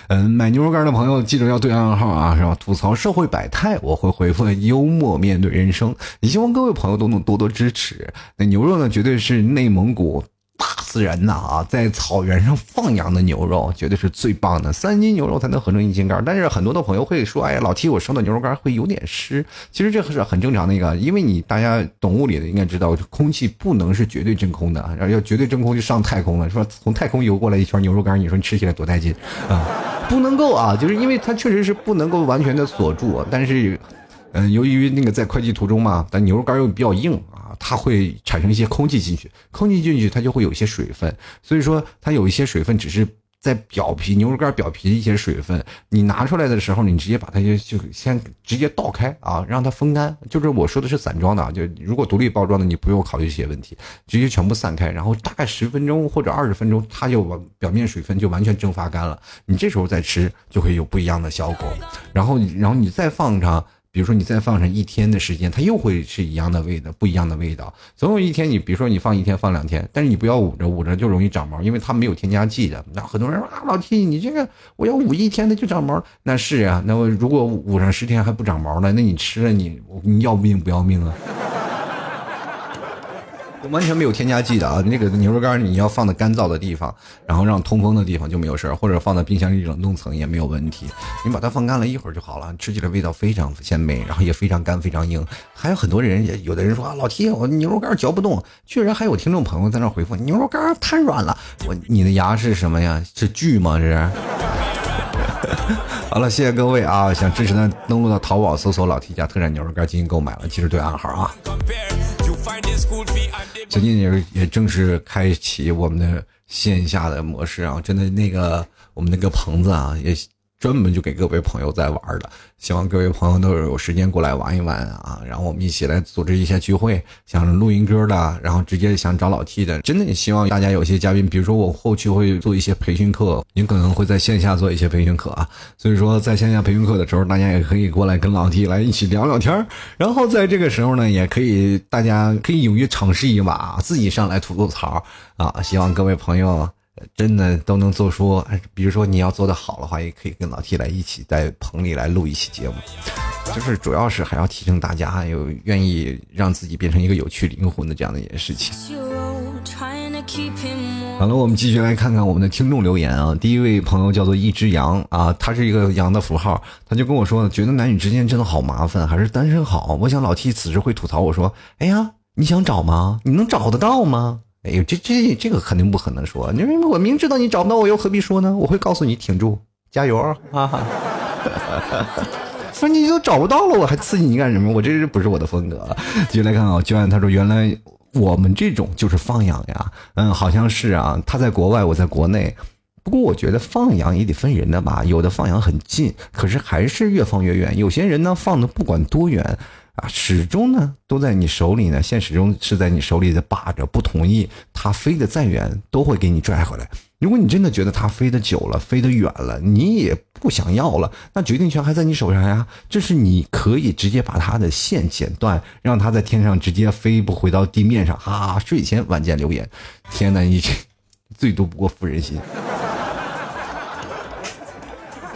嗯，买牛肉干的朋友记得要对暗号啊，是吧？吐槽社会百态，我会回复幽默面对人生。也希望各位朋友都能多多支持。那牛肉呢，绝对是内蒙古。大自然呐啊，在草原上放养的牛肉绝对是最棒的，三斤牛肉才能合成一斤干。但是很多的朋友会说，哎呀，老 T，我烧的牛肉干会有点湿。其实这是很正常的一个，因为你大家懂物理的应该知道，空气不能是绝对真空的，然后要绝对真空就上太空了，是吧？从太空游过来一圈牛肉干，你说你吃起来多带劲啊？不能够啊，就是因为它确实是不能够完全的锁住，但是，嗯，由于那个在快递途中嘛，但牛肉干又比较硬啊。它会产生一些空气进去，空气进去它就会有一些水分，所以说它有一些水分只是在表皮牛肉干表皮的一些水分，你拿出来的时候，你直接把它就就先直接倒开啊，让它风干。就是我说的是散装的啊，就如果独立包装的，你不用考虑这些问题，直接全部散开，然后大概十分钟或者二十分钟，它就表面水分就完全蒸发干了，你这时候再吃就会有不一样的效果。然后然后你再放上。比如说你再放上一天的时间，它又会是一样的味道，不一样的味道。总有一天，你比如说你放一天，放两天，但是你不要捂着，捂着就容易长毛，因为它没有添加剂的。那很多人说啊，老 T，你这个我要捂一天它就长毛，那是啊。那我如果捂上十天还不长毛呢，那你吃了你你要命不要命啊？完全没有添加剂的啊！那个牛肉干你要放在干燥的地方，然后让通风的地方就没有事儿，或者放在冰箱里冷冻层也没有问题。你把它放干了一会儿就好了，吃起来味道非常鲜美，然后也非常干非常硬。还有很多人也有的人说啊，老 T 我牛肉干嚼不动，居然还有听众朋友在那回复牛肉干太软了。我你的牙是什么呀？是锯吗？这是？好了，谢谢各位啊！想支持的登录到淘宝搜索“老 T 家特产牛肉干”进行购买了，记得对暗号啊。最近也是也正式开启我们的线下的模式啊！真的那个我们那个棚子啊也。专门就给各位朋友在玩的，希望各位朋友都有时间过来玩一玩啊！然后我们一起来组织一下聚会，像录音歌的，然后直接想找老 T 的，真的也希望大家有些嘉宾，比如说我后期会做一些培训课，您可能会在线下做一些培训课啊。所以说在线下培训课的时候，大家也可以过来跟老 T 来一起聊聊天然后在这个时候呢，也可以大家可以勇于尝试一把，自己上来吐吐槽啊！希望各位朋友。真的都能做出，比如说你要做的好的话，也可以跟老 T 来一起在棚里来录一期节目，就是主要是还要提升大家有愿意让自己变成一个有趣灵魂的这样的一件事情。好了，我们继续来看看我们的听众留言啊。第一位朋友叫做一只羊啊，他是一个羊的符号，他就跟我说，觉得男女之间真的好麻烦，还是单身好。我想老 T 此时会吐槽我说，哎呀，你想找吗？你能找得到吗？哎呦，这这这个肯定不可能说，因为我明知道你找不到我，又何必说呢？我会告诉你，挺住，加油啊！说你都找不到了，我还刺激你干什么？我这是不是我的风格？继续来看啊，就按他说，原来我们这种就是放养呀。嗯，好像是啊，他在国外，我在国内。不过我觉得放养也得分人的吧，有的放养很近，可是还是越放越远；有些人呢，放的不管多远。啊，始终呢都在你手里呢，线始终是在你手里的把着，不同意它飞得再远，都会给你拽回来。如果你真的觉得它飞得久了，飞得远了，你也不想要了，那决定权还在你手上呀。这是你可以直接把它的线剪断，让它在天上直接飞，不回到地面上。哈，睡前晚间留言，天哪，你最多不过妇人心。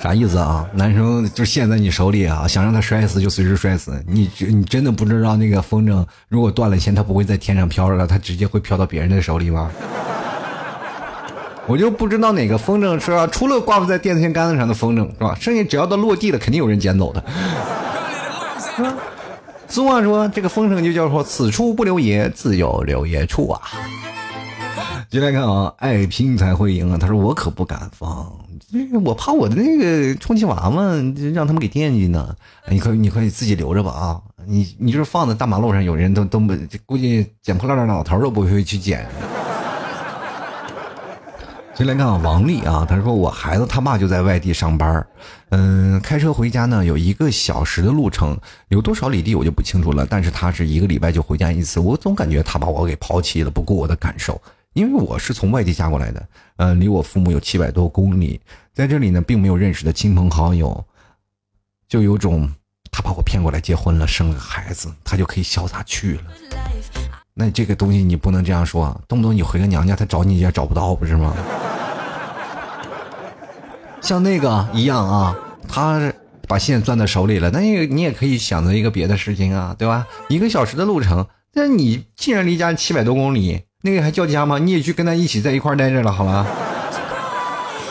啥意思啊？男生就陷在你手里啊，想让他摔死就随时摔死。你你真的不知道那个风筝如果断了线，它不会在天上飘着了，它直接会飘到别人的手里吗？我就不知道哪个风筝是吧？除了挂在电线杆子上的风筝是吧？剩下只要到落地了，肯定有人捡走的。俗话说，这个风筝就叫做“此处不留爷，自有留爷处”啊。进来看啊，爱拼才会赢啊！他说我可不敢放，我怕我的那个充气娃娃让他们给惦记呢。你可你可以自己留着吧啊！你你就是放在大马路上，有人都都不估计捡破烂的老头都不会去捡。进来看啊，王丽啊，他说我孩子他爸就在外地上班，嗯，开车回家呢有一个小时的路程，有多少里地我就不清楚了，但是他是一个礼拜就回家一次，我总感觉他把我给抛弃了，不顾我的感受。因为我是从外地嫁过来的，呃，离我父母有七百多公里，在这里呢，并没有认识的亲朋好友，就有种他把我骗过来结婚了，生了个孩子，他就可以潇洒去了。那这个东西你不能这样说，动不动你回个娘家，他找你也找不到，不是吗？像那个一样啊，他把线攥在手里了，那你你也可以想着一个别的事情啊，对吧？一个小时的路程，那你既然离家七百多公里。那个还叫家吗？你也去跟他一起在一块待着了，好吧？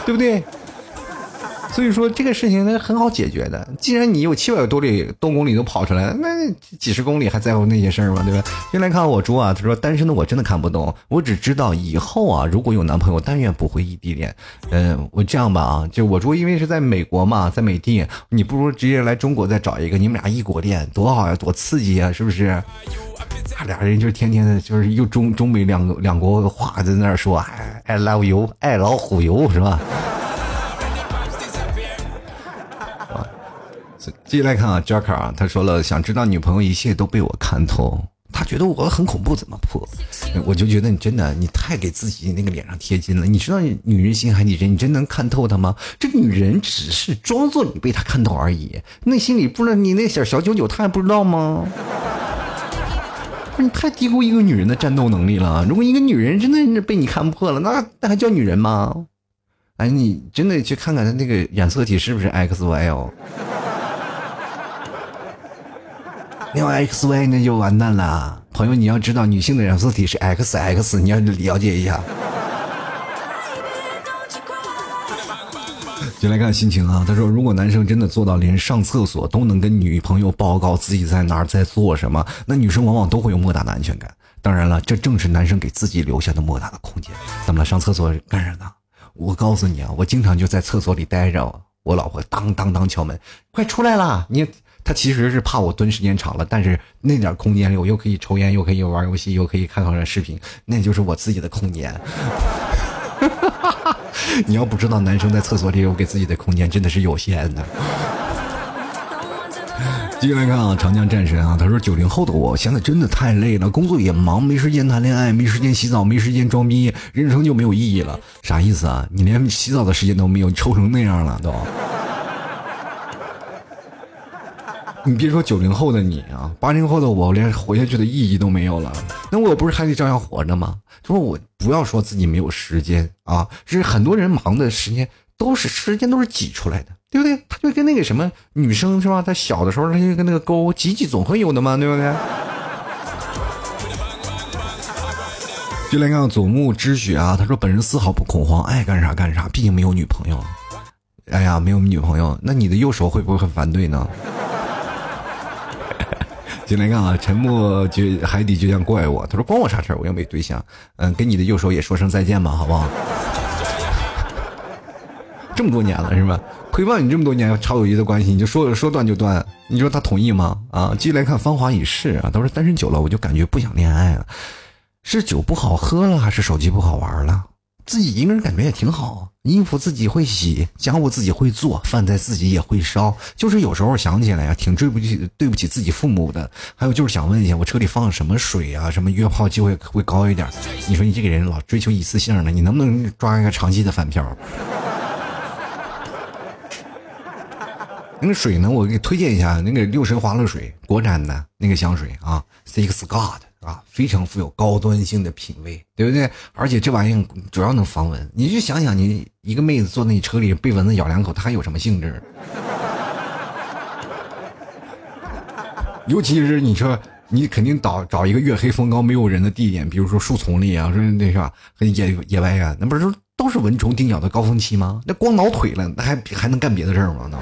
对不对？所以说这个事情那很好解决的。既然你有七百多里多公里都跑出来了，那几十公里还在乎那些事儿吗？对吧？先来看我猪啊，他说单身的我真的看不懂，我只知道以后啊，如果有男朋友，但愿不会异地恋。嗯，我这样吧啊，就我猪因为是在美国嘛，在美的，你不如直接来中国再找一个，你们俩异国恋多好呀，多刺激啊，是不是？他俩人就是天天的，就是用中中美两个两国话在那儿说，哎，I love you，爱老虎油是吧？继续来看啊，Jack 啊，他说了，想知道女朋友一切都被我看透，他觉得我很恐怖，怎么破？我就觉得你真的，你太给自己那个脸上贴金了。你知道女人心海底针，你真能看透她吗？这女人只是装作你被她看透而已，内心里不知道你那小小九九，她还不知道吗？不是你太低估一个女人的战斗能力了。如果一个女人真的是被你看破了，那那还叫女人吗？哎，你真的去看看她那个染色体是不是 XY 哦 要 XY 那就完蛋了，朋友，你要知道女性的染色体是 XX，你要了解一下。就来看心情啊，他说：“如果男生真的做到连上厕所都能跟女朋友报告自己在哪儿在做什么，那女生往往都会有莫大的安全感。当然了，这正是男生给自己留下的莫大的空间。怎么了？上厕所干啥呢？我告诉你啊，我经常就在厕所里待着，我老婆当当当敲门，快出来啦！你他其实是怕我蹲时间长了，但是那点空间里，我又可以抽烟，又可以玩游戏，又可以看看视频，那就是我自己的空间。” 你要不知道，男生在厕所里有给自己的空间，真的是有限的。继续来看啊，长江战神啊，他说九零后的我现在真的太累了，工作也忙，没时间谈恋爱，没时间洗澡，没时间装逼，人生就没有意义了。啥意思啊？你连洗澡的时间都没有，你抽成那样了都。你别说九零后的你啊，八零后的我连活下去的意义都没有了。那我不是还得照样活着吗？就说我不要说自己没有时间啊，是很多人忙的时间都是时间都是挤出来的，对不对？他就跟那个什么女生是吧？她小的时候她就跟那个沟挤挤总会有的嘛，对不对？就来看祖木之雪啊，他说本人丝毫不恐慌，爱干啥干啥，毕竟没有女朋友。哎呀，没有女朋友，那你的右手会不会很反对呢？进来看啊，沉默就海底就像怪我。他说关我啥事儿？我又没对象。嗯，跟你的右手也说声再见吧，好不好？这么多年了是吧？陪伴你这么多年，超友谊的关系，你就说说断就断，你说他同意吗？啊，继续来看芳华已逝啊。他说单身久了，我就感觉不想恋爱了，是酒不好喝了，还是手机不好玩了？自己一个人感觉也挺好，衣服自己会洗，家务自己会做，饭菜自己也会烧。就是有时候想起来呀，挺对不起对不起自己父母的。还有就是想问一下，我车里放什么水啊？什么约炮机会会高一点？你说你这个人老追求一次性的，你能不能抓一个长期的饭票？那个水呢？我给你推荐一下，那个六神花露水，国产的那个香水啊，Six God。啊，非常富有高端性的品味，对不对？而且这玩意儿主要能防蚊。你就想想，你一个妹子坐在你车里被蚊子咬两口，她还有什么兴致？尤其是你说你肯定找找一个月黑风高没有人的地点，比如说树丛里啊，说那是吧？野野外啊，那不是都是蚊虫叮咬的高峰期吗？那光挠腿了，那还还能干别的事儿吗？那？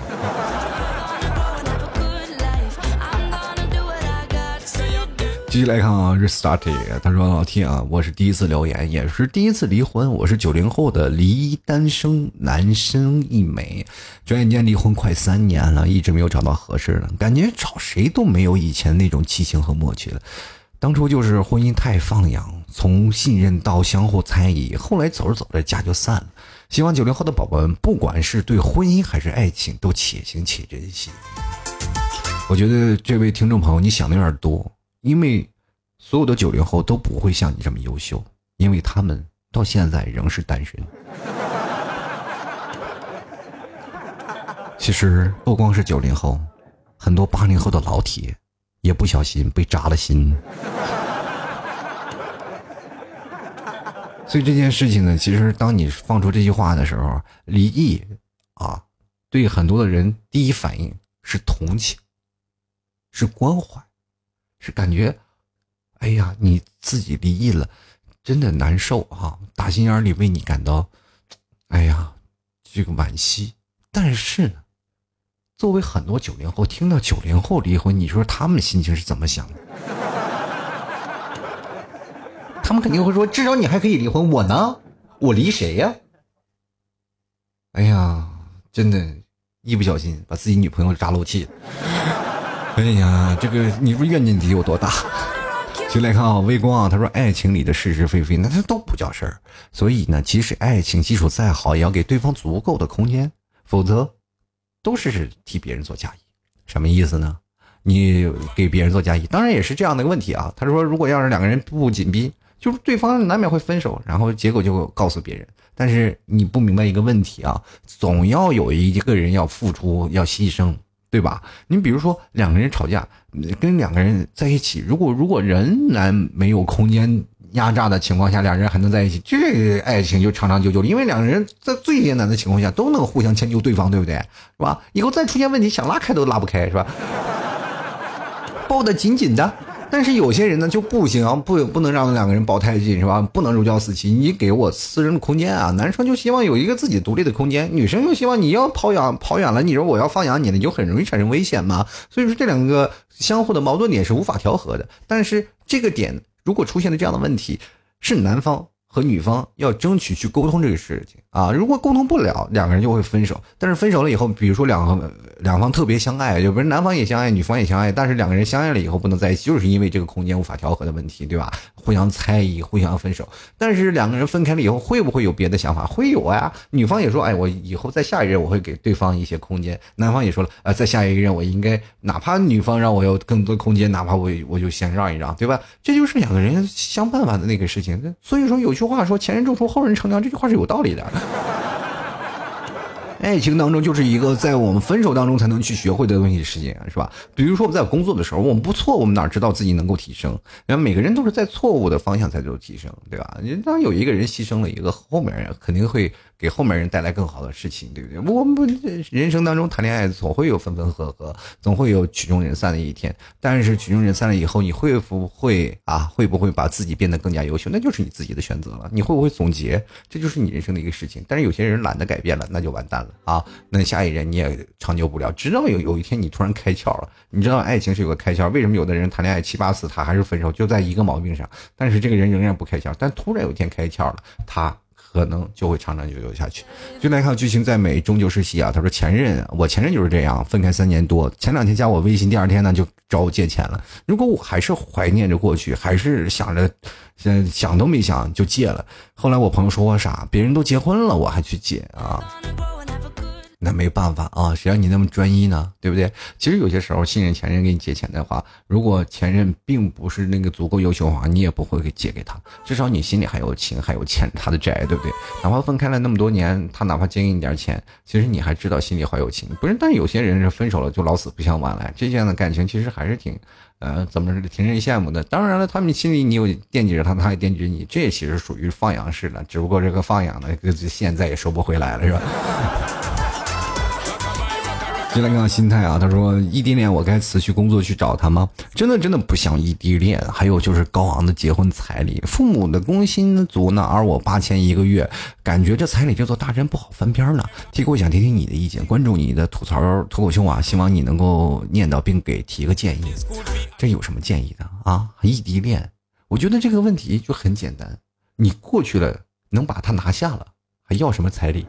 继续来看啊，restarted。他说：“老 T 啊，我是第一次留言，也是第一次离婚。我是九零后的离异单身男生一枚，转眼间离婚快三年了，一直没有找到合适的，感觉找谁都没有以前那种激情和默契了。当初就是婚姻太放养，从信任到相互猜疑，后来走着走着家就散了。希望九零后的宝宝们，不管是对婚姻还是爱情，都且行且珍惜。我觉得这位听众朋友，你想的有点多。”因为所有的九零后都不会像你这么优秀，因为他们到现在仍是单身。其实不光是九零后，很多八零后的老铁也不小心被扎了心。所以这件事情呢，其实当你放出这句话的时候，离异啊，对很多的人第一反应是同情，是关怀。是感觉，哎呀，你自己离异了，真的难受啊！打心眼里为你感到，哎呀，这个惋惜。但是呢，作为很多九零后，听到九零后离婚，你说他们心情是怎么想的？他们肯定会说：至少你还可以离婚，我呢？我离谁呀？哎呀，真的，一不小心把自己女朋友扎漏气了。哎呀，这个你说怨念得有多大？就来看啊，微光啊，他说爱情里的是是非非，那他都不叫事儿。所以呢，即使爱情基础再好，也要给对方足够的空间，否则都是替别人做嫁衣。什么意思呢？你给别人做嫁衣，当然也是这样的一个问题啊。他说，如果要是两个人步步紧逼，就是对方难免会分手，然后结果就告诉别人。但是你不明白一个问题啊，总要有一个人要付出，要牺牲。对吧？你比如说两个人吵架，跟两个人在一起，如果如果仍然没有空间压榨的情况下，两人还能在一起，这爱情就长长久久。因为两个人在最艰难的情况下都能互相迁就对方，对不对？是吧？以后再出现问题，想拉开都拉不开，是吧？抱得紧紧的，但是有些人呢就不行，不不能让两个人抱太近，是吧？不能如胶似漆，你给我私人的空间啊！男生就希望有一个自己独立的空间，女生就希望你要跑远跑远了，你说我要放养你了，你就很容易产生危险嘛。所以说这两个相互的矛盾点是无法调和的。但是这个点如果出现了这样的问题，是男方。和女方要争取去沟通这个事情啊，如果沟通不了，两个人就会分手。但是分手了以后，比如说两个两方特别相爱，就不是男方也相爱，女方也相爱，但是两个人相爱了以后不能在一起，就是因为这个空间无法调和的问题，对吧？互相猜疑，互相分手。但是两个人分开了以后，会不会有别的想法？会有啊。女方也说，哎，我以后在下一任我会给对方一些空间。男方也说了，呃，在下一任我应该，哪怕女方让我有更多空间，哪怕我我就先让一让，对吧？这就是两个人想办法的那个事情。所以说有俗话说，前人种树，后人乘凉，这句话是有道理的。爱情当中就是一个在我们分手当中才能去学会的东西，事情是吧？比如说我们在工作的时候，我们不错，我们哪知道自己能够提升？然后每个人都是在错误的方向才做提升，对吧？你当有一个人牺牲了一个，后面人肯定会。给后面人带来更好的事情，对不对？我们人生当中谈恋爱总会有分分合合，总会有曲终人散的一天。但是曲终人散了以后，你会不会啊？会不会把自己变得更加优秀？那就是你自己的选择了。你会不会总结？这就是你人生的一个事情。但是有些人懒得改变了，那就完蛋了啊！那下一任你也长久不了。直到有有一天你突然开窍了，你知道爱情是有个开窍。为什么有的人谈恋爱七八次他还是分手？就在一个毛病上。但是这个人仍然不开窍，但突然有一天开窍了，他。可能就会长长久久下去。就来看剧情再美终究是戏啊。他说前任，我前任就是这样，分开三年多，前两天加我微信，第二天呢就找我借钱了。如果我还是怀念着过去，还是想着，想都没想就借了。后来我朋友说我傻，别人都结婚了，我还去借啊。那没办法啊，谁让你那么专一呢？对不对？其实有些时候，信任前任给你借钱的话，如果前任并不是那个足够优秀的话，你也不会给借给他。至少你心里还有情，还有欠他的债，对不对？哪怕分开了那么多年，他哪怕借给你点钱，其实你还知道心里还有情。不是，但有些人是分手了就老死不相往来，这样的感情其实还是挺，呃，怎么着挺让人羡慕的。当然了，他们心里你有惦记着他，他也惦记着你，这其实属于放养式的，只不过这个放养的现在也收不回来了，是吧？就来看心态啊，他说异地恋我该辞去工作去找他吗？真的真的不想异地恋。还有就是高昂的结婚彩礼，父母的工薪族呢，而我八千一个月，感觉这彩礼叫做大人不好翻篇呢。提我想听听你的意见，关注你的吐槽脱口秀啊，希望你能够念叨并给提个建议。这有什么建议的啊？异地恋，我觉得这个问题就很简单，你过去了能把他拿下了，还要什么彩礼？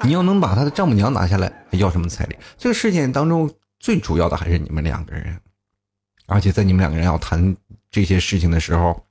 你要能把他的丈母娘拿下来，还要什么彩礼？这个事件当中最主要的还是你们两个人，而且在你们两个人要谈这些事情的时候，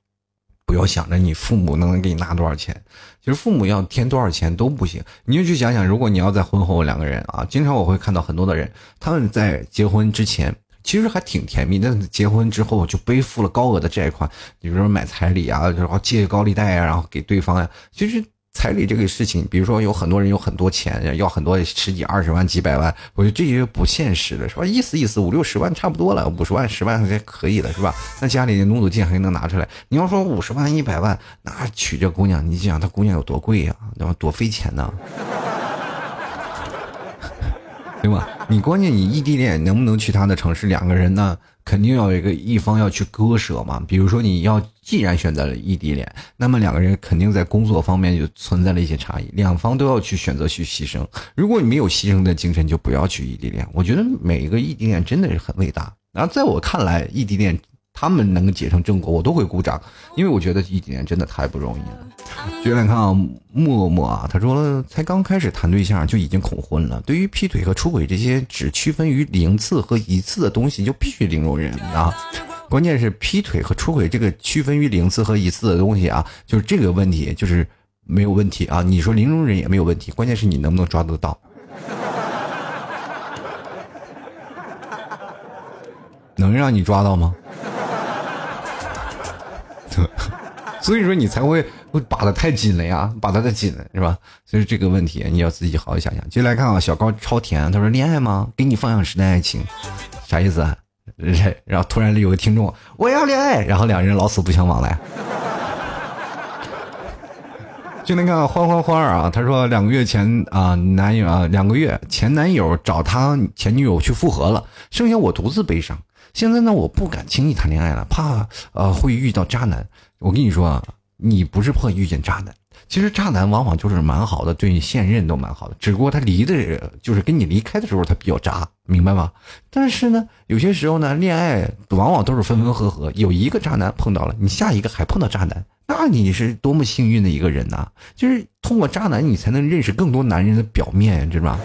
不要想着你父母能给你拿多少钱，其实父母要添多少钱都不行。你就去想想，如果你要在婚后两个人啊，经常我会看到很多的人，他们在结婚之前其实还挺甜蜜，但是结婚之后就背负了高额的债款，比如说买彩礼啊，然后借高利贷啊，然后给对方呀，其实。彩礼这个事情，比如说有很多人有很多钱，要很多十几、二十万、几百万，我觉得这些不现实的，是吧？意思意思，五六十万差不多了，五十万、十万还可以了，是吧？那家里努努劲还能拿出来。你要说五十万、一百万，那娶这姑娘，你想，她姑娘有多贵呀？对吧？多费钱呢？对吧？你关键你异地恋能不能去他的城市？两个人呢，肯定要有一个一方要去割舍嘛。比如说你要既然选择了异地恋，那么两个人肯定在工作方面就存在了一些差异，两方都要去选择去牺牲。如果你没有牺牲的精神，就不要去异地恋。我觉得每一个异地恋真的是很伟大。然后在我看来，异地恋。他们能结成正果，我都会鼓掌，因为我觉得异地恋真的太不容易了。接来看啊，默默啊，他说才刚开始谈对象就已经恐婚了。对于劈腿和出轨这些只区分于零次和一次的东西，就必须零容忍啊。关键是劈腿和出轨这个区分于零次和一次的东西啊，就是这个问题就是没有问题啊。你说零容忍也没有问题，关键是你能不能抓得到，能让你抓到吗？所以说你才会会把的太紧了呀，把的太紧了是吧？所以这个问题你要自己好好想想。接下来看啊，小高超甜，他说恋爱吗？给你放养时的爱情，啥意思啊？然后突然有个听众，我要恋爱，然后两人老死不相往来。就那个欢欢欢啊，他说两个月前啊，男友啊，两个月前男友找他前女友去复合了，剩下我独自悲伤。现在呢，我不敢轻易谈恋爱了，怕呃会遇到渣男。我跟你说啊，你不是怕遇见渣男，其实渣男往往就是蛮好的，对你现任都蛮好的，只不过他离的，就是跟你离开的时候他比较渣，明白吗？但是呢，有些时候呢，恋爱往往都是分分合合，有一个渣男碰到了，你下一个还碰到渣男，那你是多么幸运的一个人呐！就是通过渣男，你才能认识更多男人的表面，知道吧？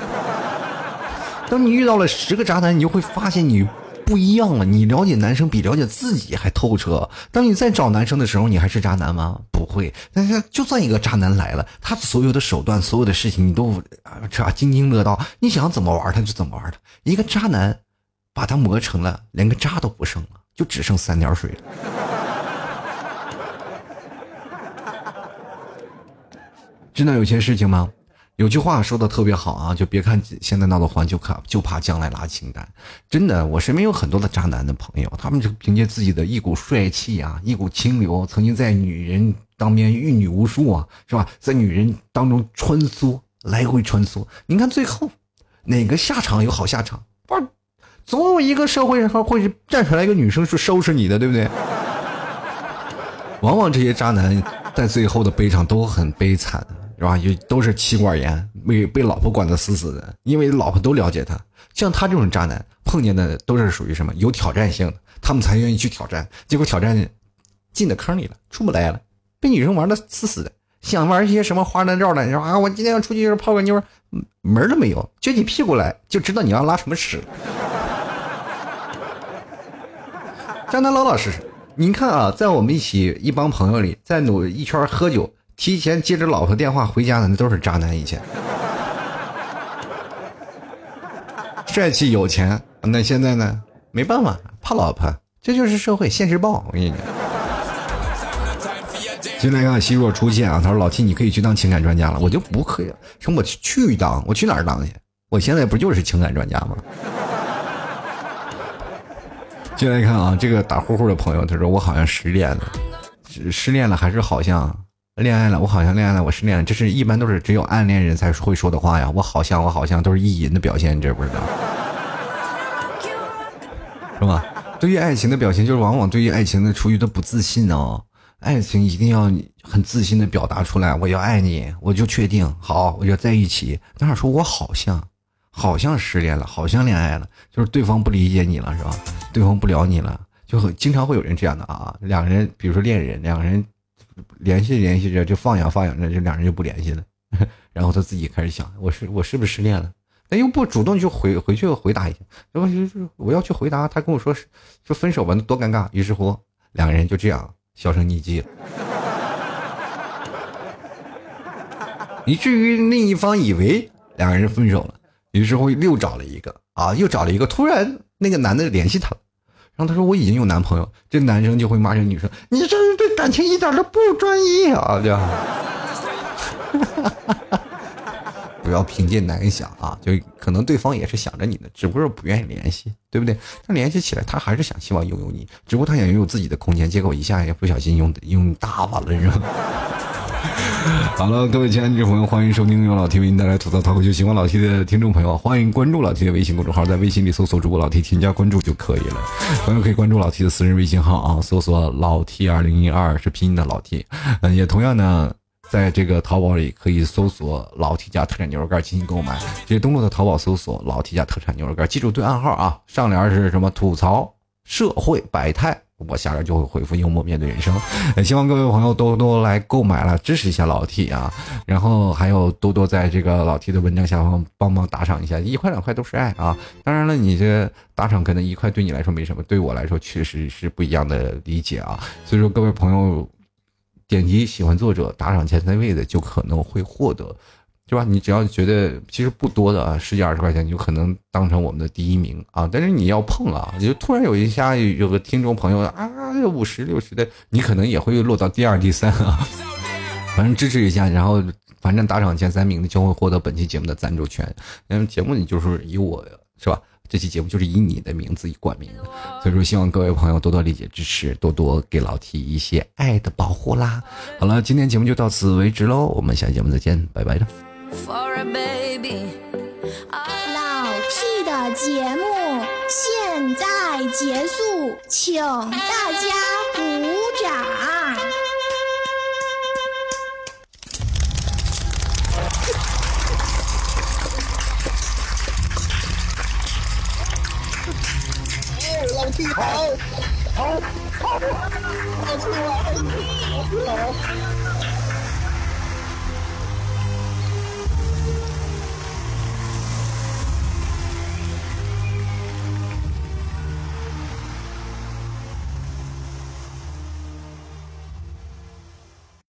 当你遇到了十个渣男，你就会发现你。不一样了，你了解男生比了解自己还透彻。当你在找男生的时候，你还是渣男吗？不会。但是就算一个渣男来了，他所有的手段、所有的事情，你都啊这津津乐道。你想怎么玩他就怎么玩他。一个渣男，把他磨成了连个渣都不剩了，就只剩三点水了。真的有些事情吗？有句话说的特别好啊，就别看现在闹得欢，就看就怕将来拉清单。真的，我身边有很多的渣男的朋友，他们就凭借自己的一股帅气啊，一股清流，曾经在女人当面遇女无数啊，是吧？在女人当中穿梭，来回穿梭。你看最后哪个下场有好下场？不是，总有一个社会上会站出来一个女生去收拾你的，对不对？往往这些渣男在最后的悲伤都很悲惨。是吧？就都是妻管严，被被老婆管得死死的，因为老婆都了解他。像他这种渣男，碰见的都是属于什么有挑战性的，他们才愿意去挑战。结果挑战进的坑里了，出不来了，被女生玩的死死的。想玩一些什么花男照的，你说啊，我今天要出去泡个妞，门都没有，撅起屁股来就知道你要拉什么屎。渣男老老实实，您看啊，在我们一起一帮朋友里，在努一圈喝酒。提前接着老婆电话回家的那都是渣男。以前，帅气有钱，那现在呢？没办法，怕老婆，这就是社会现实报。我跟你讲，进来看希若出现啊，他说：“老七，你可以去当情感专家了。”我就不可以，什么我去当，我去哪儿当去？我现在不就是情感专家吗？进来看啊，这个打呼呼的朋友，他说：“我好像失恋了，失恋了还是好像？”恋爱了，我好像恋爱了，我失恋了，这是一般都是只有暗恋人才会说的话呀。我好像，我好像都是意淫的表现，你知不知道？是吧？对于爱情的表现，就是往往对于爱情的出于的不自信哦。爱情一定要很自信的表达出来，我要爱你，我就确定好，我就在一起。当然说我好像，好像失恋了，好像恋爱了，就是对方不理解你了，是吧？对方不聊你了，就很经常会有人这样的啊。两个人，比如说恋人，两个人。联系联系着就放养放养着，就两人就不联系了，然后他自己开始想，我是我是不是失恋了？但又不主动去回回去回答一下，然后就是我要去回答，他跟我说说分手吧，那多尴尬。于是乎，两个人就这样销声匿迹了，以至于另一方以为两个人分手了，于是乎又找了一个啊，又找了一个，突然那个男的联系他了。然后他说我已经有男朋友，这男生就会骂这女生，你这是对感情一点都不专一啊！对吧？不要凭借男人想啊，就可能对方也是想着你的，只不过不愿意联系，对不对？他联系起来，他还是想希望拥有你，只不过他想拥有自己的空间，结果一下也不小心用用大发了，是吧？好了，各位亲爱的朋友，欢迎收听由老 T 为您带来吐槽脱口秀。喜欢老 T 的听众朋友，欢迎关注老 T 的微信公众号，在微信里搜索主播老 T，添加关注就可以了。朋友可以关注老 T 的私人微信号啊，搜索老 T 二零一二是拼音的老 T。嗯，也同样呢，在这个淘宝里可以搜索老 T 家特产牛肉干进行购买，直接登录到淘宝搜索老 T 家特产牛肉干，记住对暗号啊，上联是什么？吐槽社会百态。我下边就会回复幽默面对人生，也希望各位朋友多多来购买了，支持一下老 T 啊，然后还有多多在这个老 T 的文章下方帮忙打赏一下，一块两块都是爱啊。当然了，你这打赏可能一块对你来说没什么，对我来说确实是不一样的理解啊。所以说各位朋友，点击喜欢作者打赏前三位的，就可能会获得。是吧？你只要觉得其实不多的啊，十几二十块钱，你就可能当成我们的第一名啊。但是你要碰啊，你就突然有一下有个听众朋友啊，五十六十的，你可能也会落到第二、第三啊。反正支持一下，然后反正打赏前三名的将会获得本期节目的赞助权。那么节目你就是以我是吧？这期节目就是以你的名字以冠名，所以说希望各位朋友多多理解支持，多多给老 T 一些爱的保护啦。好了，今天节目就到此为止喽，我们下期节目再见，拜拜了。for a baby. 老 t 的节目现在结束请大家鼓掌。好老 t 跑跑跑好。